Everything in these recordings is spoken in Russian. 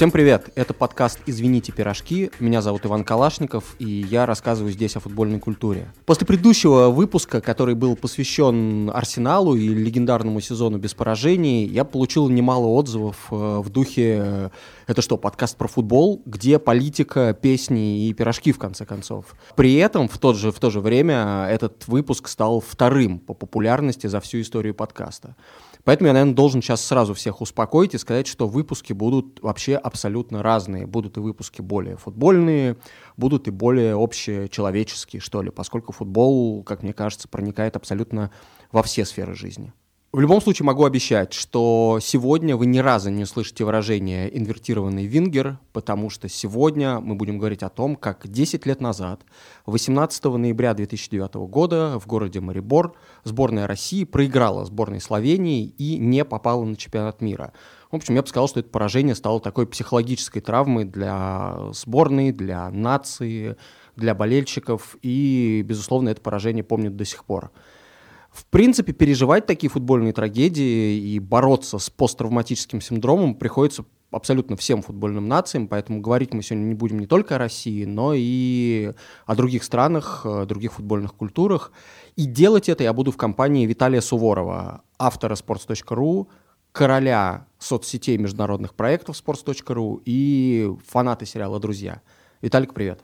Всем привет! Это подкаст «Извините, пирожки». Меня зовут Иван Калашников, и я рассказываю здесь о футбольной культуре. После предыдущего выпуска, который был посвящен Арсеналу и легендарному сезону без поражений, я получил немало отзывов э, в духе э, «Это что, подкаст про футбол, где политика, песни и пирожки, в конце концов?» При этом в, тот же, в то же время этот выпуск стал вторым по популярности за всю историю подкаста. Поэтому я, наверное, должен сейчас сразу всех успокоить и сказать, что выпуски будут вообще абсолютно разные. Будут и выпуски более футбольные, будут и более общечеловеческие, что ли, поскольку футбол, как мне кажется, проникает абсолютно во все сферы жизни. В любом случае могу обещать, что сегодня вы ни разу не услышите выражение «инвертированный вингер», потому что сегодня мы будем говорить о том, как 10 лет назад, 18 ноября 2009 года, в городе Марибор сборная России проиграла сборной Словении и не попала на чемпионат мира. В общем, я бы сказал, что это поражение стало такой психологической травмой для сборной, для нации, для болельщиков, и, безусловно, это поражение помнят до сих пор. В принципе, переживать такие футбольные трагедии и бороться с посттравматическим синдромом приходится абсолютно всем футбольным нациям, поэтому говорить мы сегодня не будем не только о России, но и о других странах, других футбольных культурах. И делать это я буду в компании Виталия Суворова, автора sports.ru, короля соцсетей международных проектов sports.ru и фанаты сериала «Друзья». Виталик, привет.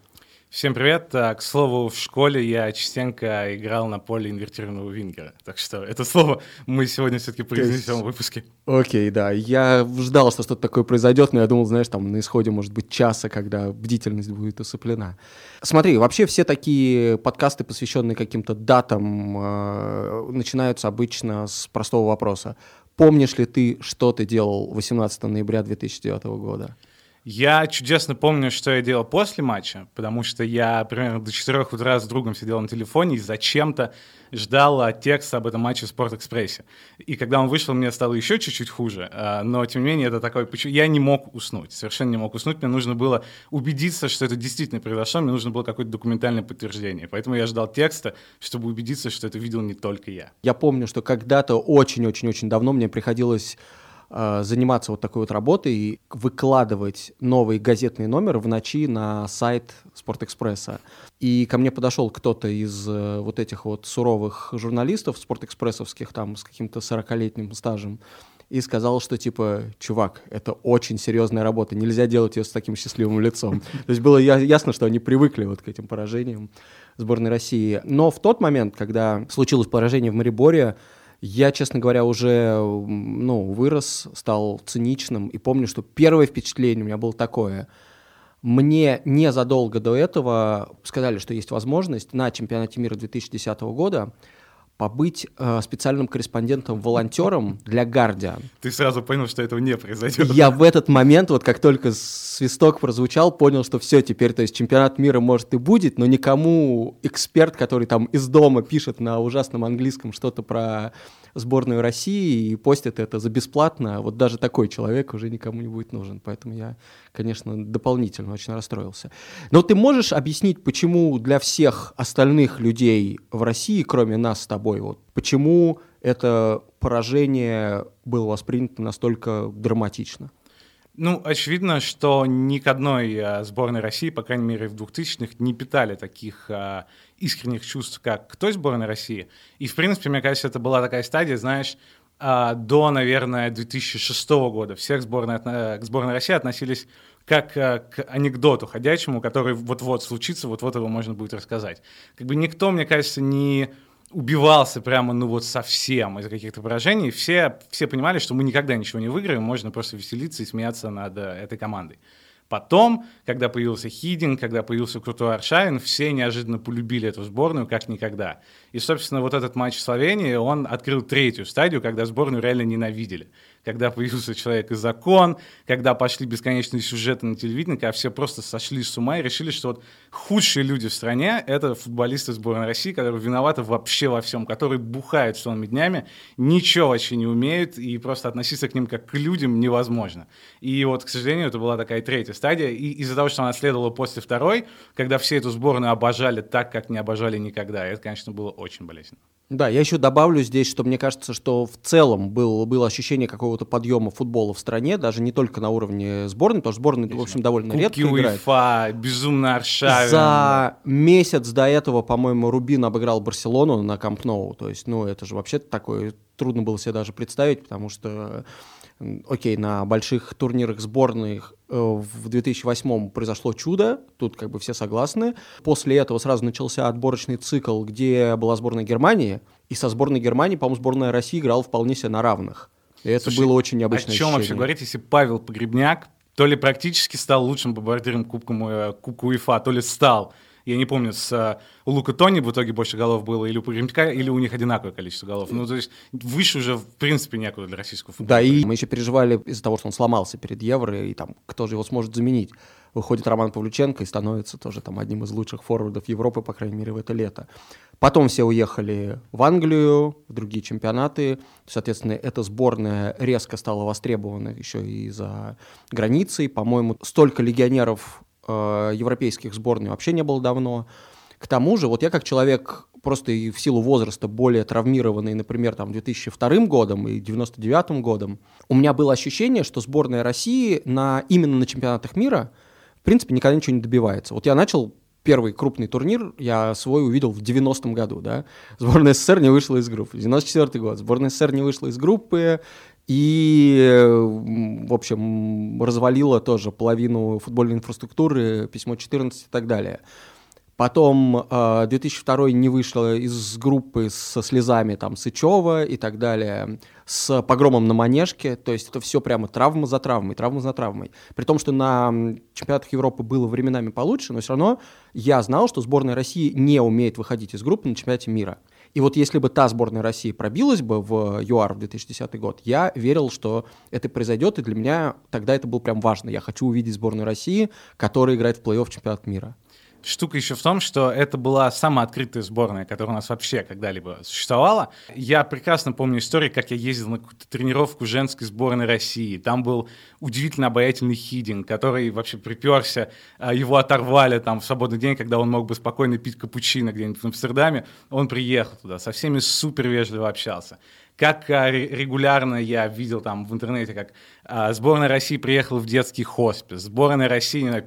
Всем привет. К слову, в школе я частенько играл на поле инвертированного вингера. Так что это слово мы сегодня все-таки произнесем в выпуске. Окей, да. Я ждал, что что-то такое произойдет, но я думал, знаешь, там на исходе, может быть, часа, когда бдительность будет усыплена. Смотри, вообще все такие подкасты, посвященные каким-то датам, э, начинаются обычно с простого вопроса. Помнишь ли ты, что ты делал 18 ноября 2009 года? Я чудесно помню, что я делал после матча, потому что я примерно до 4 утра с другом сидел на телефоне и зачем-то ждал текста об этом матче в Спортэкспрессе. И когда он вышел, мне стало еще чуть-чуть хуже, а, но тем не менее это такой... Я не мог уснуть, совершенно не мог уснуть, мне нужно было убедиться, что это действительно произошло, мне нужно было какое-то документальное подтверждение. Поэтому я ждал текста, чтобы убедиться, что это видел не только я. Я помню, что когда-то очень-очень-очень давно мне приходилось заниматься вот такой вот работой и выкладывать новый газетный номер в ночи на сайт Спортэкспресса. И ко мне подошел кто-то из э, вот этих вот суровых журналистов спортэкспрессовских, там, с каким-то 40-летним стажем, и сказал, что типа, чувак, это очень серьезная работа, нельзя делать ее с таким счастливым лицом. То есть было ясно, что они привыкли вот к этим поражениям сборной России. Но в тот момент, когда случилось поражение в Мариборе, я, честно говоря, уже ну, вырос, стал циничным, и помню, что первое впечатление у меня было такое. Мне незадолго до этого сказали, что есть возможность на чемпионате мира 2010 года побыть э, специальным корреспондентом-волонтером для Guardian. Ты сразу понял, что этого не произойдет. Я в этот момент, вот как только свисток прозвучал, понял, что все, теперь, то есть чемпионат мира может и будет, но никому эксперт, который там из дома пишет на ужасном английском что-то про сборную России и постит это за бесплатно, вот даже такой человек уже никому не будет нужен. Поэтому я, конечно, дополнительно очень расстроился. Но ты можешь объяснить, почему для всех остальных людей в России, кроме нас с тобой, вот, почему это поражение было воспринято настолько драматично? Ну, очевидно, что ни к одной а, сборной России, по крайней мере, в 2000-х, не питали таких а, искренних чувств, как к той сборной России. И, в принципе, мне кажется, это была такая стадия, знаешь, а, до, наверное, 2006 года. Всех сборной, к сборной России относились как а, к анекдоту ходячему, который вот-вот случится, вот-вот его можно будет рассказать. Как бы никто, мне кажется, не убивался прямо, ну вот совсем из-за каких-то поражений, все, все понимали, что мы никогда ничего не выиграем, можно просто веселиться и смеяться над э, этой командой. Потом, когда появился Хидин, когда появился крутой Аршавин, все неожиданно полюбили эту сборную как никогда. И, собственно, вот этот матч Словении, он открыл третью стадию, когда сборную реально ненавидели когда появился «Человек и закон», когда пошли бесконечные сюжеты на телевидении, когда все просто сошли с ума и решили, что вот худшие люди в стране — это футболисты сборной России, которые виноваты вообще во всем, которые бухают целыми днями, ничего вообще не умеют, и просто относиться к ним как к людям невозможно. И вот, к сожалению, это была такая третья стадия, и из-за того, что она следовала после второй, когда все эту сборную обожали так, как не обожали никогда, это, конечно, было очень болезненно. Да, я еще добавлю здесь, что мне кажется, что в целом был, было ощущение какого-то подъема футбола в стране, даже не только на уровне сборной, потому что сборная, в общем, довольно Кубки редко играет. УЕФА, безумно Аршавин. За месяц до этого, по-моему, Рубин обыграл Барселону на Камп Ноу. То есть, ну, это же вообще такое трудно было себе даже представить, потому что окей, на больших турнирах сборных э, в 2008 произошло чудо, тут как бы все согласны. После этого сразу начался отборочный цикл, где была сборная Германии, и со сборной Германии, по-моему, сборная России играла вполне себе на равных. И это Слушай, было очень необычное О чем ощущение. вообще говорить, если Павел Погребняк то ли практически стал лучшим бомбардиром Кубка, э, Кубка УЕФА, то ли стал я не помню, с у Лука Тони в итоге больше голов было, или у Погремяка, или у них одинаковое количество голов. Ну, то есть выше уже, в принципе, некуда для российского футбола. Да, и мы еще переживали из-за того, что он сломался перед Евро, и там, кто же его сможет заменить. Выходит Роман Павлюченко и становится тоже там одним из лучших форвардов Европы, по крайней мере, в это лето. Потом все уехали в Англию, в другие чемпионаты. Соответственно, эта сборная резко стала востребована еще и за границей. По-моему, столько легионеров э, европейских сборных вообще не было давно. К тому же, вот я как человек просто и в силу возраста более травмированный, например, там 2002 годом и 99 годом, у меня было ощущение, что сборная России на, именно на чемпионатах мира, в принципе, никогда ничего не добивается. Вот я начал первый крупный турнир, я свой увидел в 90-м году, да. Сборная СССР не вышла из группы. 94 год. Сборная СССР не вышла из группы, и, в общем, развалила тоже половину футбольной инфраструктуры, письмо 14 и так далее. Потом 2002 а, не вышла из группы со слезами там Сычева и так далее, с погромом на Манежке, то есть это все прямо травма за травмой, травма за травмой. При том, что на чемпионатах Европы было временами получше, но все равно я знал, что сборная России не умеет выходить из группы на чемпионате мира. И вот если бы та сборная России пробилась бы в ЮАР в 2010 год, я верил, что это произойдет, и для меня тогда это было прям важно. Я хочу увидеть сборную России, которая играет в плей-офф чемпионат мира. Штука еще в том, что это была самая открытая сборная, которая у нас вообще когда-либо существовала. Я прекрасно помню историю, как я ездил на какую-то тренировку женской сборной России. Там был удивительно обаятельный Хидинг, который вообще приперся, а, его оторвали там в свободный день, когда он мог бы спокойно пить капучино где-нибудь в Амстердаме. Он приехал туда, со всеми супер вежливо общался как а, регулярно я видел там в интернете, как а, сборная России приехала в детский хоспис, сборная России знаю,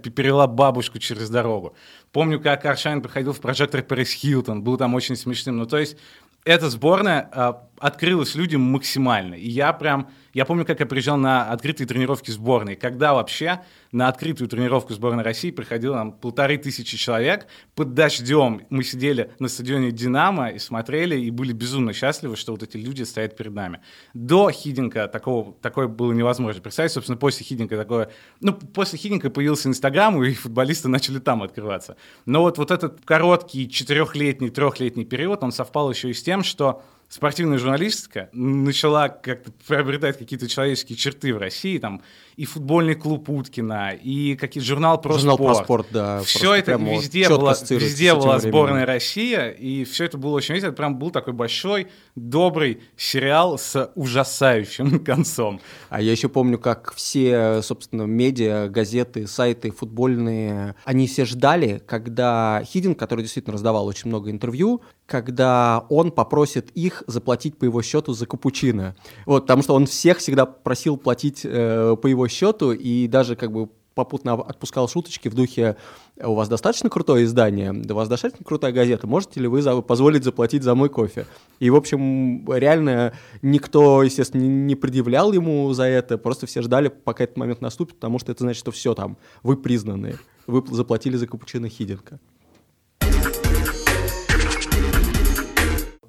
бабушку через дорогу. Помню, как Аршайн приходил в прожектор Пэрис Хилтон, был там очень смешным. Ну, то есть эта сборная а, открылась людям максимально. И я прям, я помню, как я приезжал на открытые тренировки сборной, когда вообще на открытую тренировку сборной России приходило там полторы тысячи человек под дождем. Мы сидели на стадионе «Динамо» и смотрели, и были безумно счастливы, что вот эти люди стоят перед нами. До Хидинга такого, такое было невозможно. Представить, собственно, после Хидинга такое... Ну, после Хидинга появился Инстаграм, и футболисты начали там открываться. Но вот, вот этот короткий четырехлетний, трехлетний период, он совпал еще и с тем, что спортивная журналистика начала как-то приобретать какие-то человеческие черты в России, там и футбольный клуб Уткина, и какие журнал про журнал спорт. про спорт, да. Все это везде была, везде была сборная Россия, и все это было очень весело. Это прям был такой большой, добрый сериал с ужасающим концом. А я еще помню, как все, собственно, медиа, газеты, сайты футбольные, они все ждали, когда Хидин, который действительно раздавал очень много интервью, когда он попросит их заплатить по его счету за капучино. Вот, потому что он всех всегда просил платить э, по его счету и даже как бы попутно отпускал шуточки в духе «У вас достаточно крутое издание? Да у вас достаточно крутая газета? Можете ли вы за, позволить заплатить за мой кофе?» И, в общем, реально никто, естественно, не предъявлял ему за это, просто все ждали, пока этот момент наступит, потому что это значит, что все там, вы признаны, вы заплатили за капучино Хиденко.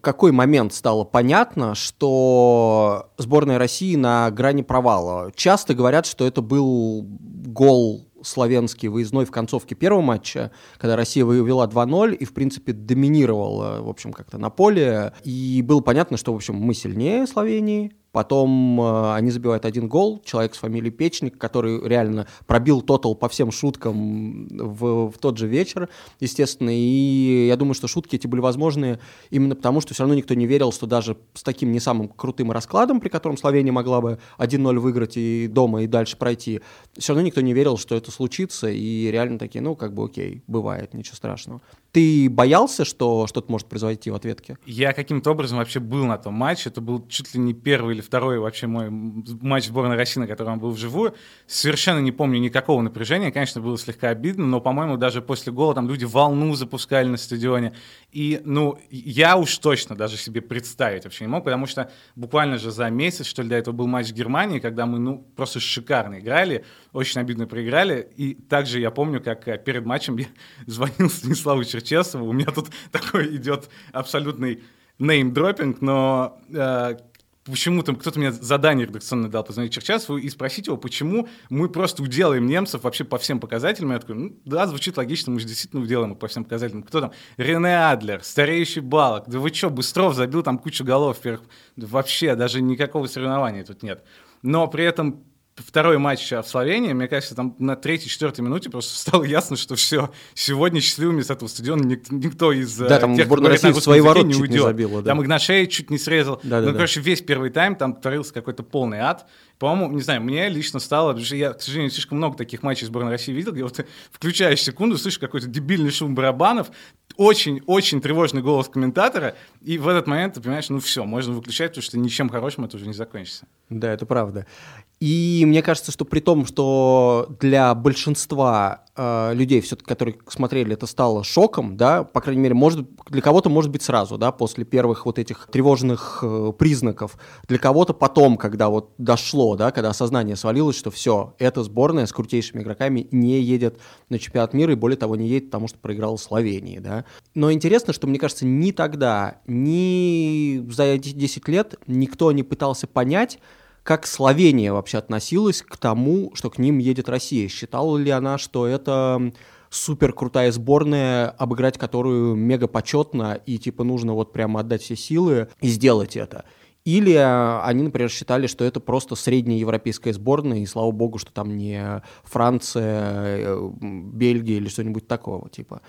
Какой момент стало понятно, что сборная России на грани провала? Часто говорят, что это был гол славянский выездной в концовке первого матча, когда Россия вывела 2-0 и, в принципе, доминировала, в общем, как-то на поле. И было понятно, что, в общем, мы сильнее Словении, Потом э, они забивают один гол, человек с фамилией Печник, который реально пробил тотал по всем шуткам в, в тот же вечер, естественно. И я думаю, что шутки эти были возможны именно потому, что все равно никто не верил, что даже с таким не самым крутым раскладом, при котором Словения могла бы 1-0 выиграть и дома, и дальше пройти, все равно никто не верил, что это случится. И реально такие, ну, как бы окей, бывает, ничего страшного. Ты боялся, что что-то может произойти в ответке? Я каким-то образом вообще был на том матче. Это был чуть ли не первый или второй вообще мой матч сборной России, на котором был вживую. Совершенно не помню никакого напряжения. Конечно, было слегка обидно, но, по-моему, даже после гола там люди волну запускали на стадионе. И, ну, я уж точно даже себе представить вообще не мог, потому что буквально же за месяц, что ли, до этого был матч в Германии, когда мы, ну, просто шикарно играли, очень обидно проиграли. И также я помню, как э, перед матчем я звонил Станиславу Черчесову. У меня тут такой идет абсолютный неймдропинг, но э, почему-то кто-то мне задание редакционное дал позвонить Черчесову и спросить его, почему мы просто уделаем немцев вообще по всем показателям. Я такой, ну да, звучит логично, мы же действительно уделаем их по всем показателям. Кто там? Рене Адлер, стареющий Балок. Да вы что, Быстров забил там кучу голов вообще, даже никакого соревнования тут нет. Но при этом второй матч в Словении, мне кажется, там на третьей-четвертой минуте просто стало ясно, что все, сегодня счастливыми с этого стадиона никто, никто из да, там тех, сборная России в свои ворота не уйдет. Не забила, да. Там Игнашей чуть не срезал. Да, ну, да, короче, да. весь первый тайм там творился какой-то полный ад. По-моему, не знаю, мне лично стало, потому что я, к сожалению, слишком много таких матчей сборной России видел, где вот ты включаешь секунду, слышишь какой-то дебильный шум барабанов, очень-очень тревожный голос комментатора, и в этот момент ты понимаешь, ну все, можно выключать, потому что ничем хорошим это уже не закончится. Да, это правда. И мне кажется, что при том, что для большинства э, людей, все которые смотрели, это стало шоком, да, по крайней мере, может, для кого-то может быть сразу, да, после первых вот этих тревожных э, признаков, для кого-то потом, когда вот дошло, да, когда осознание свалилось, что все, эта сборная с крутейшими игроками не едет на чемпионат мира, и более того, не едет, потому что проиграла Словении, да. Но интересно, что, мне кажется, ни тогда, ни за эти 10 лет никто не пытался понять, как Словения вообще относилась к тому, что к ним едет Россия? Считала ли она, что это супер крутая сборная, обыграть которую мега почетно и типа нужно вот прямо отдать все силы и сделать это? Или они, например, считали, что это просто средняя европейская сборная, и слава богу, что там не Франция, э, Бельгия или что-нибудь такого типа.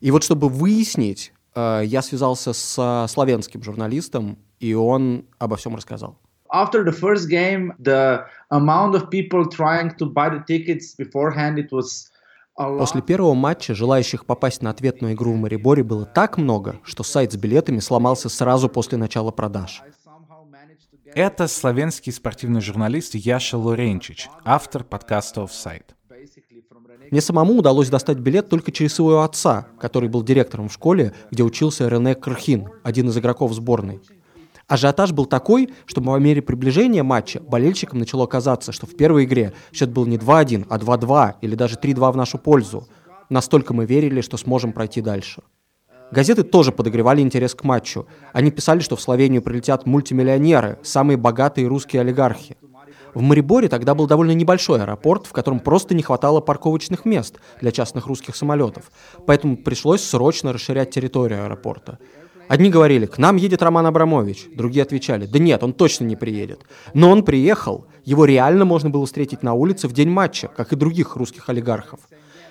И вот чтобы выяснить, э, я связался с славянским журналистом, и он обо всем рассказал after the first game, the amount of people trying to buy the tickets beforehand, it was После первого матча желающих попасть на ответную игру в Мариборе было так много, что сайт с билетами сломался сразу после начала продаж. Это славянский спортивный журналист Яша Лоренчич, автор подкаста Offside. Мне самому удалось достать билет только через своего отца, который был директором в школе, где учился Рене Крхин, один из игроков сборной. Ажиотаж был такой, что по мере приближения матча болельщикам начало казаться, что в первой игре счет был не 2-1, а 2-2 или даже 3-2 в нашу пользу. Настолько мы верили, что сможем пройти дальше. Газеты тоже подогревали интерес к матчу. Они писали, что в Словению прилетят мультимиллионеры, самые богатые русские олигархи. В Мариборе тогда был довольно небольшой аэропорт, в котором просто не хватало парковочных мест для частных русских самолетов, поэтому пришлось срочно расширять территорию аэропорта. Одни говорили, к нам едет Роман Абрамович, другие отвечали, да нет, он точно не приедет. Но он приехал, его реально можно было встретить на улице в день матча, как и других русских олигархов.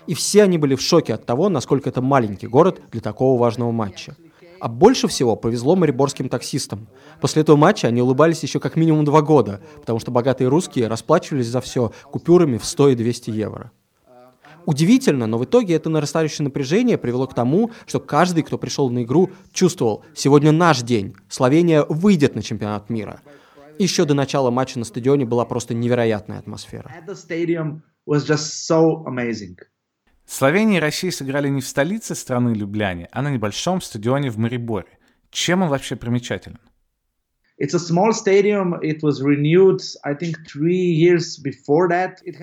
И все они были в шоке от того, насколько это маленький город для такого важного матча. А больше всего повезло мариборским таксистам. После этого матча они улыбались еще как минимум два года, потому что богатые русские расплачивались за все купюрами в 100 и 200 евро. Удивительно, но в итоге это нарастающее напряжение привело к тому, что каждый, кто пришел на игру, чувствовал, сегодня наш день, Словения выйдет на чемпионат мира. Еще до начала матча на стадионе была просто невероятная атмосфера. Словения и Россия сыграли не в столице страны Любляне, а на небольшом стадионе в Мариборе. Чем он вообще примечателен?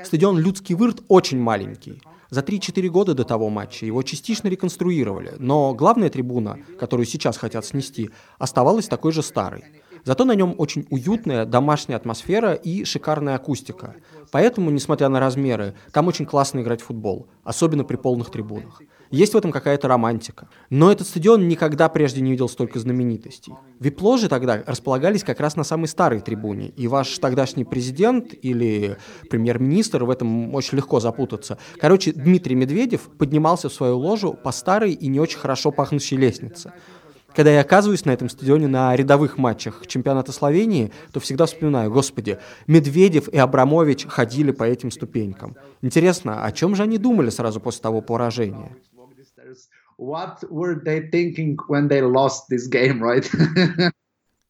Стадион Людский Вырт очень маленький. За 3-4 года до того матча его частично реконструировали, но главная трибуна, которую сейчас хотят снести, оставалась такой же старой. Зато на нем очень уютная домашняя атмосфера и шикарная акустика. Поэтому, несмотря на размеры, там очень классно играть в футбол, особенно при полных трибунах. Есть в этом какая-то романтика. Но этот стадион никогда прежде не видел столько знаменитостей. Вип-ложи тогда располагались как раз на самой старой трибуне, и ваш тогдашний президент или премьер-министр в этом очень легко запутаться. Короче, Дмитрий Медведев поднимался в свою ложу по старой и не очень хорошо пахнущей лестнице. Когда я оказываюсь на этом стадионе на рядовых матчах чемпионата Словении, то всегда вспоминаю, господи, Медведев и Абрамович ходили по этим ступенькам. Интересно, о чем же они думали сразу после того поражения? what were they thinking when they lost this game, right?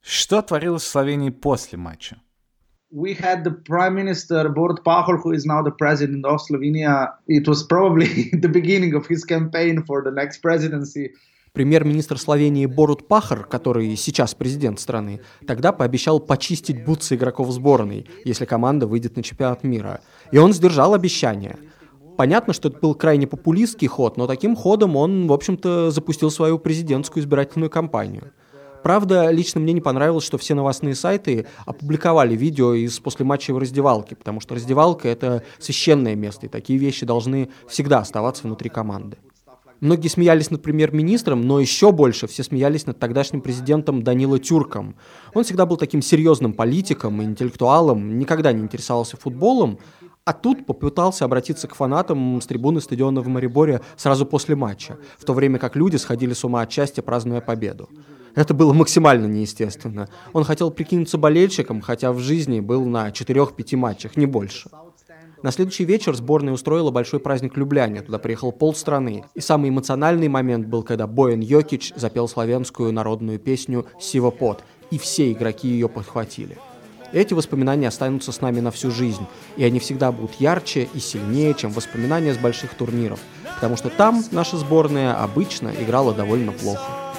Что творилось в Словении после матча? we had the prime minister Borut Pahor, who is now the president of Slovenia. It was probably the beginning of his campaign for the next presidency. Премьер-министр Словении Борут Пахар, который сейчас президент страны, тогда пообещал почистить бутсы игроков сборной, если команда выйдет на чемпионат мира. И он сдержал обещание. Понятно, что это был крайне популистский ход, но таким ходом он, в общем-то, запустил свою президентскую избирательную кампанию. Правда, лично мне не понравилось, что все новостные сайты опубликовали видео из послематчевой раздевалки, потому что раздевалка — это священное место, и такие вещи должны всегда оставаться внутри команды. Многие смеялись над премьер-министром, но еще больше все смеялись над тогдашним президентом Данила Тюрком. Он всегда был таким серьезным политиком и интеллектуалом, никогда не интересовался футболом, а тут попытался обратиться к фанатам с трибуны стадиона в Мариборе сразу после матча, в то время как люди сходили с ума от счастья, празднуя победу. Это было максимально неестественно. Он хотел прикинуться болельщиком, хотя в жизни был на 4-5 матчах, не больше. На следующий вечер сборная устроила большой праздник Любляне. Туда приехал полстраны. И самый эмоциональный момент был, когда Боян Йокич запел славянскую народную песню «Сива Пот», и все игроки ее подхватили. Эти воспоминания останутся с нами на всю жизнь, и они всегда будут ярче и сильнее, чем воспоминания с больших турниров, потому что там наша сборная обычно играла довольно плохо.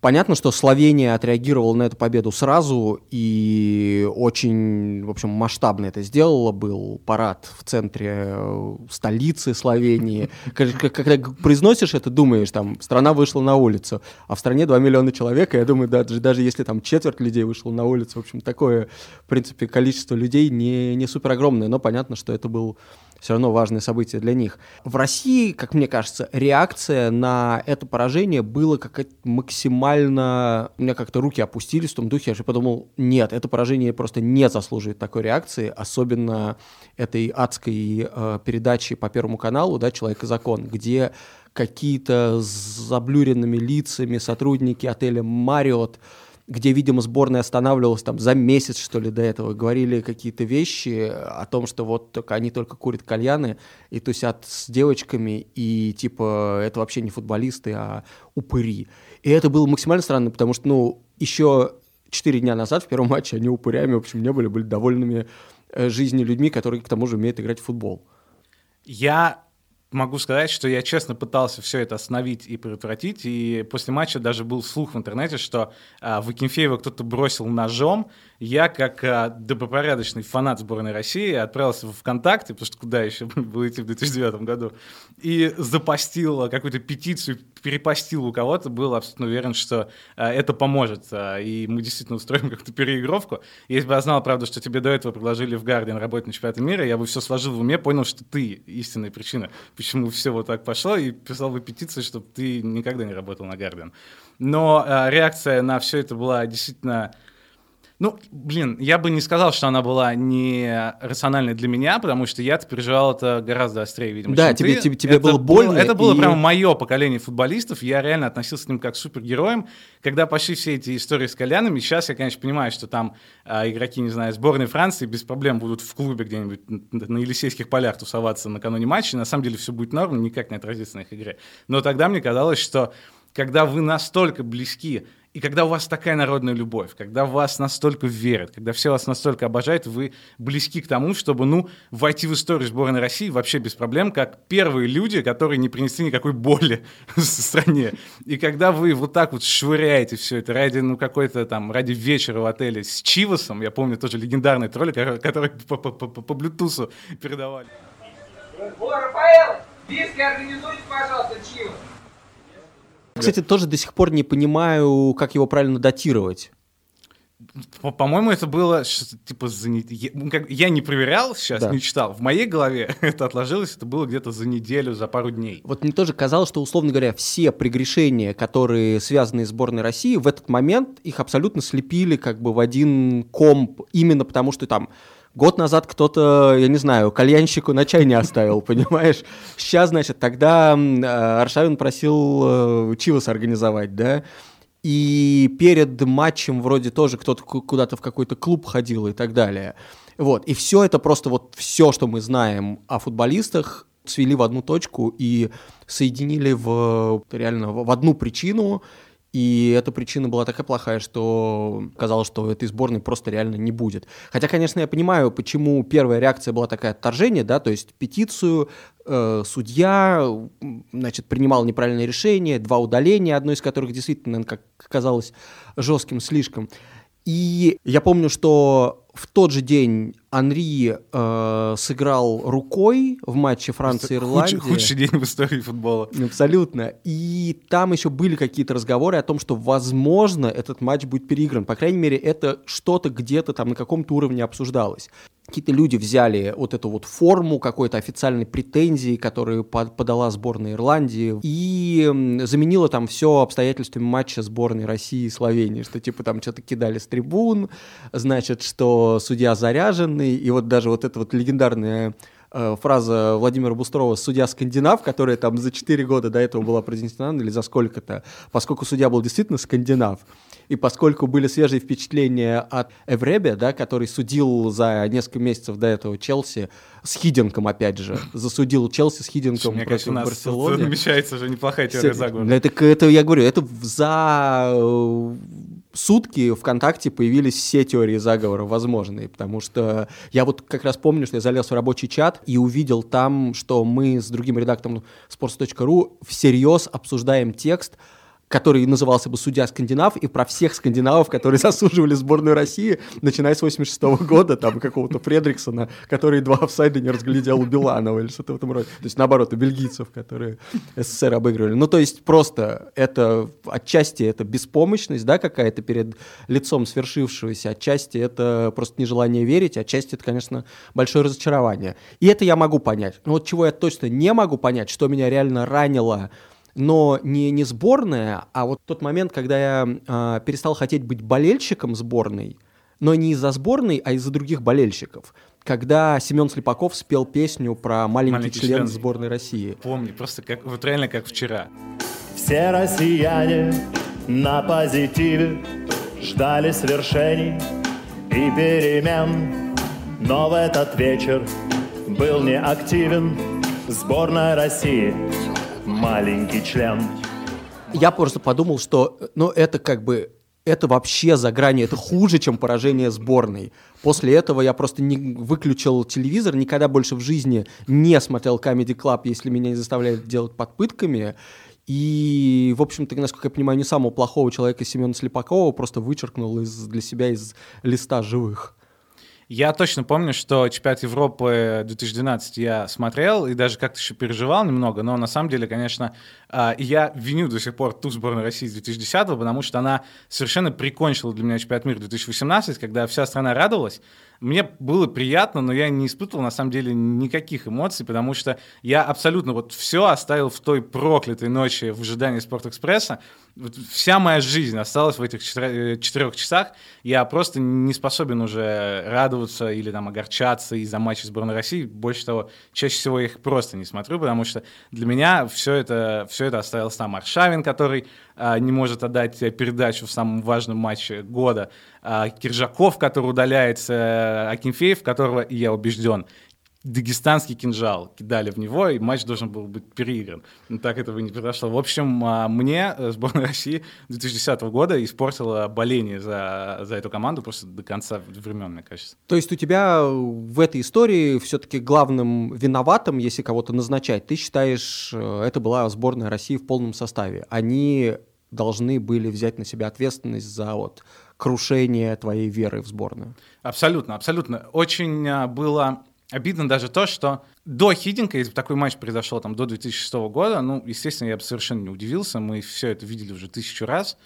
Понятно, что Словения отреагировала на эту победу сразу и очень, в общем, масштабно это сделала. Был парад в центре э, столицы Словении. Когда произносишь это, думаешь, там, страна вышла на улицу, а в стране 2 миллиона человек, и я думаю, даже, даже если там четверть людей вышла на улицу, в общем, такое, в принципе, количество людей не, не супер огромное, но понятно, что это был все равно важное событие для них. В России, как мне кажется, реакция на это поражение была какая-то максимально... У меня как-то руки опустились в том духе, я же подумал, нет, это поражение просто не заслуживает такой реакции, особенно этой адской э, передачи по Первому каналу, да, «Человек и закон», где какие-то с заблюренными лицами сотрудники отеля «Мариот» где, видимо, сборная останавливалась там за месяц, что ли, до этого, говорили какие-то вещи о том, что вот только они только курят кальяны и тусят с девочками, и типа это вообще не футболисты, а упыри. И это было максимально странно, потому что, ну, еще четыре дня назад в первом матче они упырями, в общем, не были, были довольными э, жизнью людьми, которые, к тому же, умеют играть в футбол. Я могу сказать, что я честно пытался все это остановить и предотвратить, и после матча даже был слух в интернете, что а, Вакинфеева кто-то бросил ножом, я, как а, добропорядочный фанат сборной России, отправился в ВКонтакте, потому что куда еще было идти в 2009 году, и запостил какую-то петицию, перепостил у кого-то, был абсолютно уверен, что а, это поможет, а, и мы действительно устроим как-то переигровку. Если бы я знал, правда, что тебе до этого предложили в Гардиан работать на чемпионате мира, я бы все сложил в уме, понял, что ты истинная причина, почему все вот так пошло, и писал бы петицию, чтобы ты никогда не работал на Гардиан. Но а, реакция на все это была действительно ну, блин, я бы не сказал, что она была не рациональной для меня, потому что я переживал это гораздо острее, видимо, Да, тебе, ты. тебе, тебе это было больно. Это было и... прямо мое поколение футболистов, я реально относился к ним как к супергероям. Когда пошли все эти истории с кальянами, сейчас я, конечно, понимаю, что там а, игроки, не знаю, сборной Франции без проблем будут в клубе где-нибудь на Елисейских полях тусоваться накануне матча, на самом деле все будет норм, никак не отразится на их игре. Но тогда мне казалось, что когда вы настолько близки и когда у вас такая народная любовь, когда вас настолько верят, когда все вас настолько обожают, вы близки к тому, чтобы, ну, войти в историю сборной России вообще без проблем, как первые люди, которые не принесли никакой боли стране. И когда вы вот так вот швыряете все это ради, ну, какой-то там, ради вечера в отеле с Чивасом, я помню тоже легендарный троллик, который по, Bluetooth передавали. О, Рафаэл, диски организуйте, пожалуйста, Чивас. Кстати, тоже до сих пор не понимаю, как его правильно датировать. По-моему, это было типа за не... я, ну, я не проверял сейчас, да. не читал. В моей голове это отложилось, это было где-то за неделю, за пару дней. Вот мне тоже казалось, что, условно говоря, все прегрешения, которые связаны с сборной России, в этот момент их абсолютно слепили как бы в один комп, именно потому что там Год назад кто-то, я не знаю, кальянщику на чай не оставил, понимаешь? Сейчас, значит, тогда э, Аршавин просил э, Чивас организовать, да? И перед матчем вроде тоже кто-то ку- куда-то в какой-то клуб ходил и так далее. Вот. И все это просто вот все, что мы знаем о футболистах, свели в одну точку и соединили в реально в одну причину. И эта причина была такая плохая, что казалось, что этой сборной просто реально не будет. Хотя, конечно, я понимаю, почему первая реакция была такая отторжение, да, то есть петицию, э, судья, значит, принимал неправильное решение, два удаления, одно из которых действительно, как казалось, жестким слишком. И я помню, что в тот же день Анри э, сыграл рукой в матче Франции-Ирландия. Худший, худший день в истории футбола. Абсолютно. И там еще были какие-то разговоры о том, что, возможно, этот матч будет переигран. По крайней мере, это что-то где-то там на каком-то уровне обсуждалось. Какие-то люди взяли вот эту вот форму какой-то официальной претензии, которую под- подала сборная Ирландии, и заменила там все обстоятельствами матча сборной России и Словении, что типа там что-то кидали с трибун, значит, что судья заряженный, и вот даже вот эта вот легендарная э, фраза Владимира Бустрова «судья скандинав», которая там за 4 года до этого была произнесена, или за сколько-то, поскольку судья был действительно скандинав, и поскольку были свежие впечатления от Эвребе, да, который судил за несколько месяцев до этого Челси с Хидинком, опять же, засудил Челси с Хидинком Мне против кажется, Барселоны. тут намечается уже неплохая теория заговора. Ну, Это, к- это я говорю, это за э, сутки ВКонтакте появились все теории заговора возможные, потому что я вот как раз помню, что я залез в рабочий чат и увидел там, что мы с другим редактором sports.ru всерьез обсуждаем текст, который назывался бы «Судья скандинав», и про всех скандинавов, которые засуживали сборную России, начиная с 86 года, там, какого-то Фредриксона, который два офсайда не разглядел у Биланова или что-то в этом роде. То есть, наоборот, у бельгийцев, которые СССР обыгрывали. Ну, то есть, просто это отчасти это беспомощность, да, какая-то перед лицом свершившегося, отчасти это просто нежелание верить, отчасти это, конечно, большое разочарование. И это я могу понять. Но вот чего я точно не могу понять, что меня реально ранило но не, не сборная, а вот тот момент, когда я а, перестал хотеть быть болельщиком сборной, но не из-за сборной, а из-за других болельщиков. Когда Семен Слепаков спел песню про маленький, Маленький член член. сборной России. Помни, просто как, вот реально как вчера. Все россияне на позитиве ждали свершений и перемен. Но в этот вечер был неактивен сборная России, маленький член. Я просто подумал, что, ну, это как бы, это вообще за гранью, это хуже, чем поражение сборной. После этого я просто не выключил телевизор, никогда больше в жизни не смотрел Comedy Club, если меня не заставляют делать под пытками. И, в общем-то, насколько я понимаю, не самого плохого человека Семена Слепакова просто вычеркнул из, для себя из листа живых. Я точно помню, что чемпионат Европы 2012 я смотрел и даже как-то еще переживал немного, но на самом деле, конечно, а, я виню до сих пор ту сборную России с 2010 потому что она совершенно прикончила для меня чемпионат мира 2018, когда вся страна радовалась. Мне было приятно, но я не испытывал на самом деле никаких эмоций, потому что я абсолютно вот все оставил в той проклятой ночи в ожидании Спортэкспресса. Вот вся моя жизнь осталась в этих э, четырех часах. Я просто не способен уже радоваться или там огорчаться из-за матчей сборной России. Больше того, чаще всего я их просто не смотрю, потому что для меня все это, все это оставился там Аршавин, который а, не может отдать передачу в самом важном матче года, а, Киржаков, который удаляется, э, Акинфеев, которого, я убежден, дагестанский кинжал кидали в него, и матч должен был быть переигран. Но так этого не произошло. В общем, а, мне э, сборная России 2010 года испортила боление за, за эту команду просто до конца времен, мне кажется. То есть у тебя в этой истории все-таки главным виноватым, если кого-то назначать, ты считаешь, э, это была сборная России в полном составе. Они должны были взять на себя ответственность за вот крушение твоей веры в сборную. Абсолютно, абсолютно. Очень а, было обидно даже то, что до Хидинга, если бы такой матч произошел там до 2006 года, ну, естественно, я бы совершенно не удивился, мы все это видели уже тысячу раз,